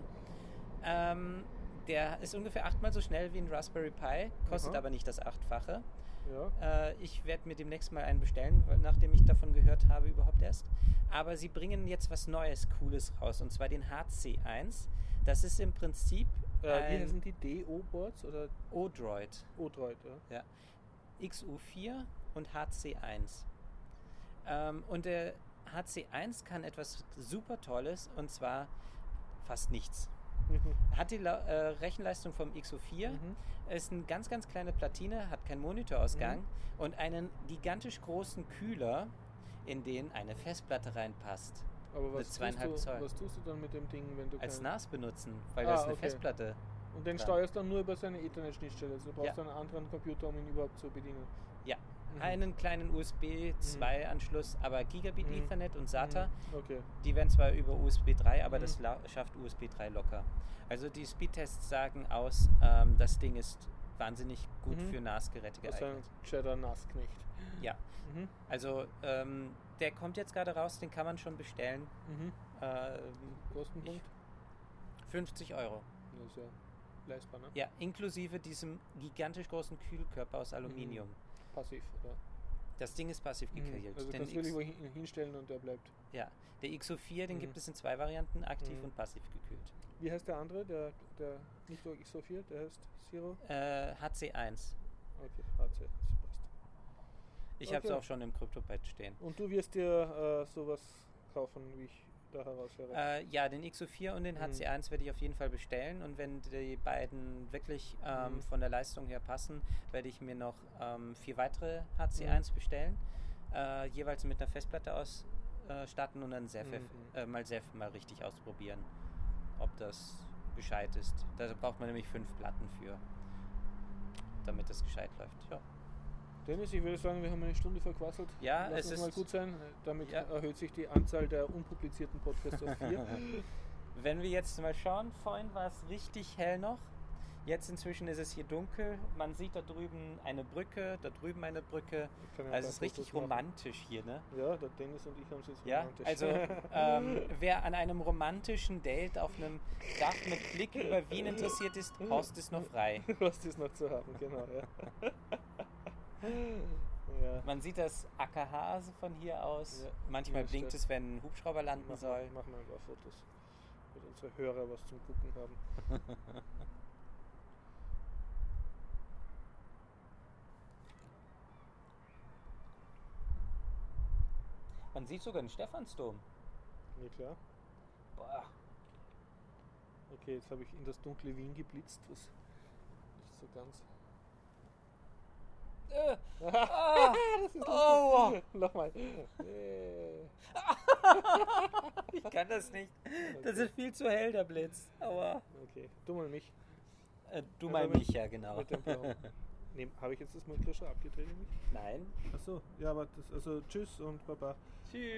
Ähm, der ist ungefähr achtmal so schnell wie ein Raspberry Pi, kostet Aha. aber nicht das Achtfache. Ja. Äh, ich werde mir demnächst mal einen bestellen, nachdem ich davon gehört habe überhaupt erst. Aber sie bringen jetzt was Neues, Cooles raus, und zwar den HC1. Das ist im Prinzip Äh, wie heißen die DO-Boards oder O-Droid. O-Droid? Ja. Ja. XU4 und HC1. Ähm, und der HC1 kann etwas super Tolles, und zwar fast nichts. Mhm. Hat die äh, Rechenleistung vom XU4, Mhm. ist eine ganz, ganz kleine Platine, hat keinen Monitorausgang und einen gigantisch großen Kühler, in den eine Festplatte reinpasst. Aber was tust, zweieinhalb du, Zoll. was tust du dann mit dem Ding, wenn du Als NAS benutzen, weil Ah, das eine okay. Festplatte. Und den dran. steuerst du dann nur über seine Ethernet-Schnittstelle. Also du brauchst Ja. einen anderen Computer, um ihn überhaupt zu bedienen. Ja, Mhm. einen kleinen USB 2 Anschluss, aber Gigabit Mhm. Ethernet und SATA, Mhm. Okay. die werden zwar über USB 3, aber Mhm. das la- schafft USB 3 locker. Also die Speedtests sagen aus, ähm, das Ding ist wahnsinnig gut Mhm. für NAS-Geräte Das ist ein geeignet. Cheddar NAS-Knecht. Ja, Mhm. also ähm, der kommt jetzt gerade raus, den kann man schon bestellen. Mhm. Ähm, Kostenpunkt? 50 Euro. Das ist ja leistbar, ne? Ja, inklusive diesem gigantisch großen Kühlkörper aus Aluminium. Passiv, oder? Das Ding ist passiv gekühlt. Also Den du X- irgendwo hin- hinstellen und der bleibt. ja, der XO4, den Mhm. gibt es in zwei Varianten, aktiv Mhm. und passiv gekühlt. Wie heißt der andere? Der, der nicht so XO4, der heißt Zero? Äh, HC1. Okay, HC, das passt. Ich habe es Okay. auch schon im CryptoPad stehen. Und du wirst dir äh, sowas kaufen, wie ich. Äh, ja, den XO4 und den Mhm. HC1 werde ich auf jeden Fall bestellen und wenn die beiden wirklich ähm, Mhm. von der Leistung her passen, werde ich mir noch ähm, vier weitere HC1 bestellen, äh, jeweils mit einer Festplatte ausstatten und dann Ceph, Mhm. äh, mal Ceph mal richtig ausprobieren, ob das gescheit ist. Da braucht man nämlich fünf Platten für, damit das gescheit läuft. Ja. Dennis, ich würde sagen, wir haben eine Stunde verquasselt. Ja, Lass es uns mal ist- gut sein. Damit Ja. erhöht sich die Anzahl der unpublizierten Podcasts auf vier. Wenn wir jetzt mal schauen, vorhin war es richtig hell noch. Jetzt inzwischen ist es hier dunkel. Man sieht da drüben eine Brücke, da drüben eine Brücke. Also es ist richtig romantisch hier, ne? Ja, der Dennis und ich haben es jetzt Ja, romantisch. also ähm, wer an einem romantischen Date auf einem Dach mit Blick über Wien interessiert ist, Horst ist noch frei. Was ist noch zu haben, genau, ja. Ja. Man sieht das AKH so von hier aus. Ja, Manchmal blinkt es, wenn ein Hubschrauber landen Machen, soll. machen wir ein paar Fotos, damit unsere Hörer was zum Gucken haben. Man sieht sogar den Stephansdom. Ja, klar. Boah. Okay, jetzt habe ich in das dunkle Wien geblitzt, was nicht so ganz. Äh, ah, das ist Oh. Nochmal. Ich kann das nicht. Das ist viel zu hell, der Blitz. Aua. Okay, du mal mich. Äh, du Ja, mal mich, ja, genau. Nee, habe ich jetzt das Mikro schon abgedreht? Nein. Achso, ja, aber das, also tschüss und baba. Tschüss.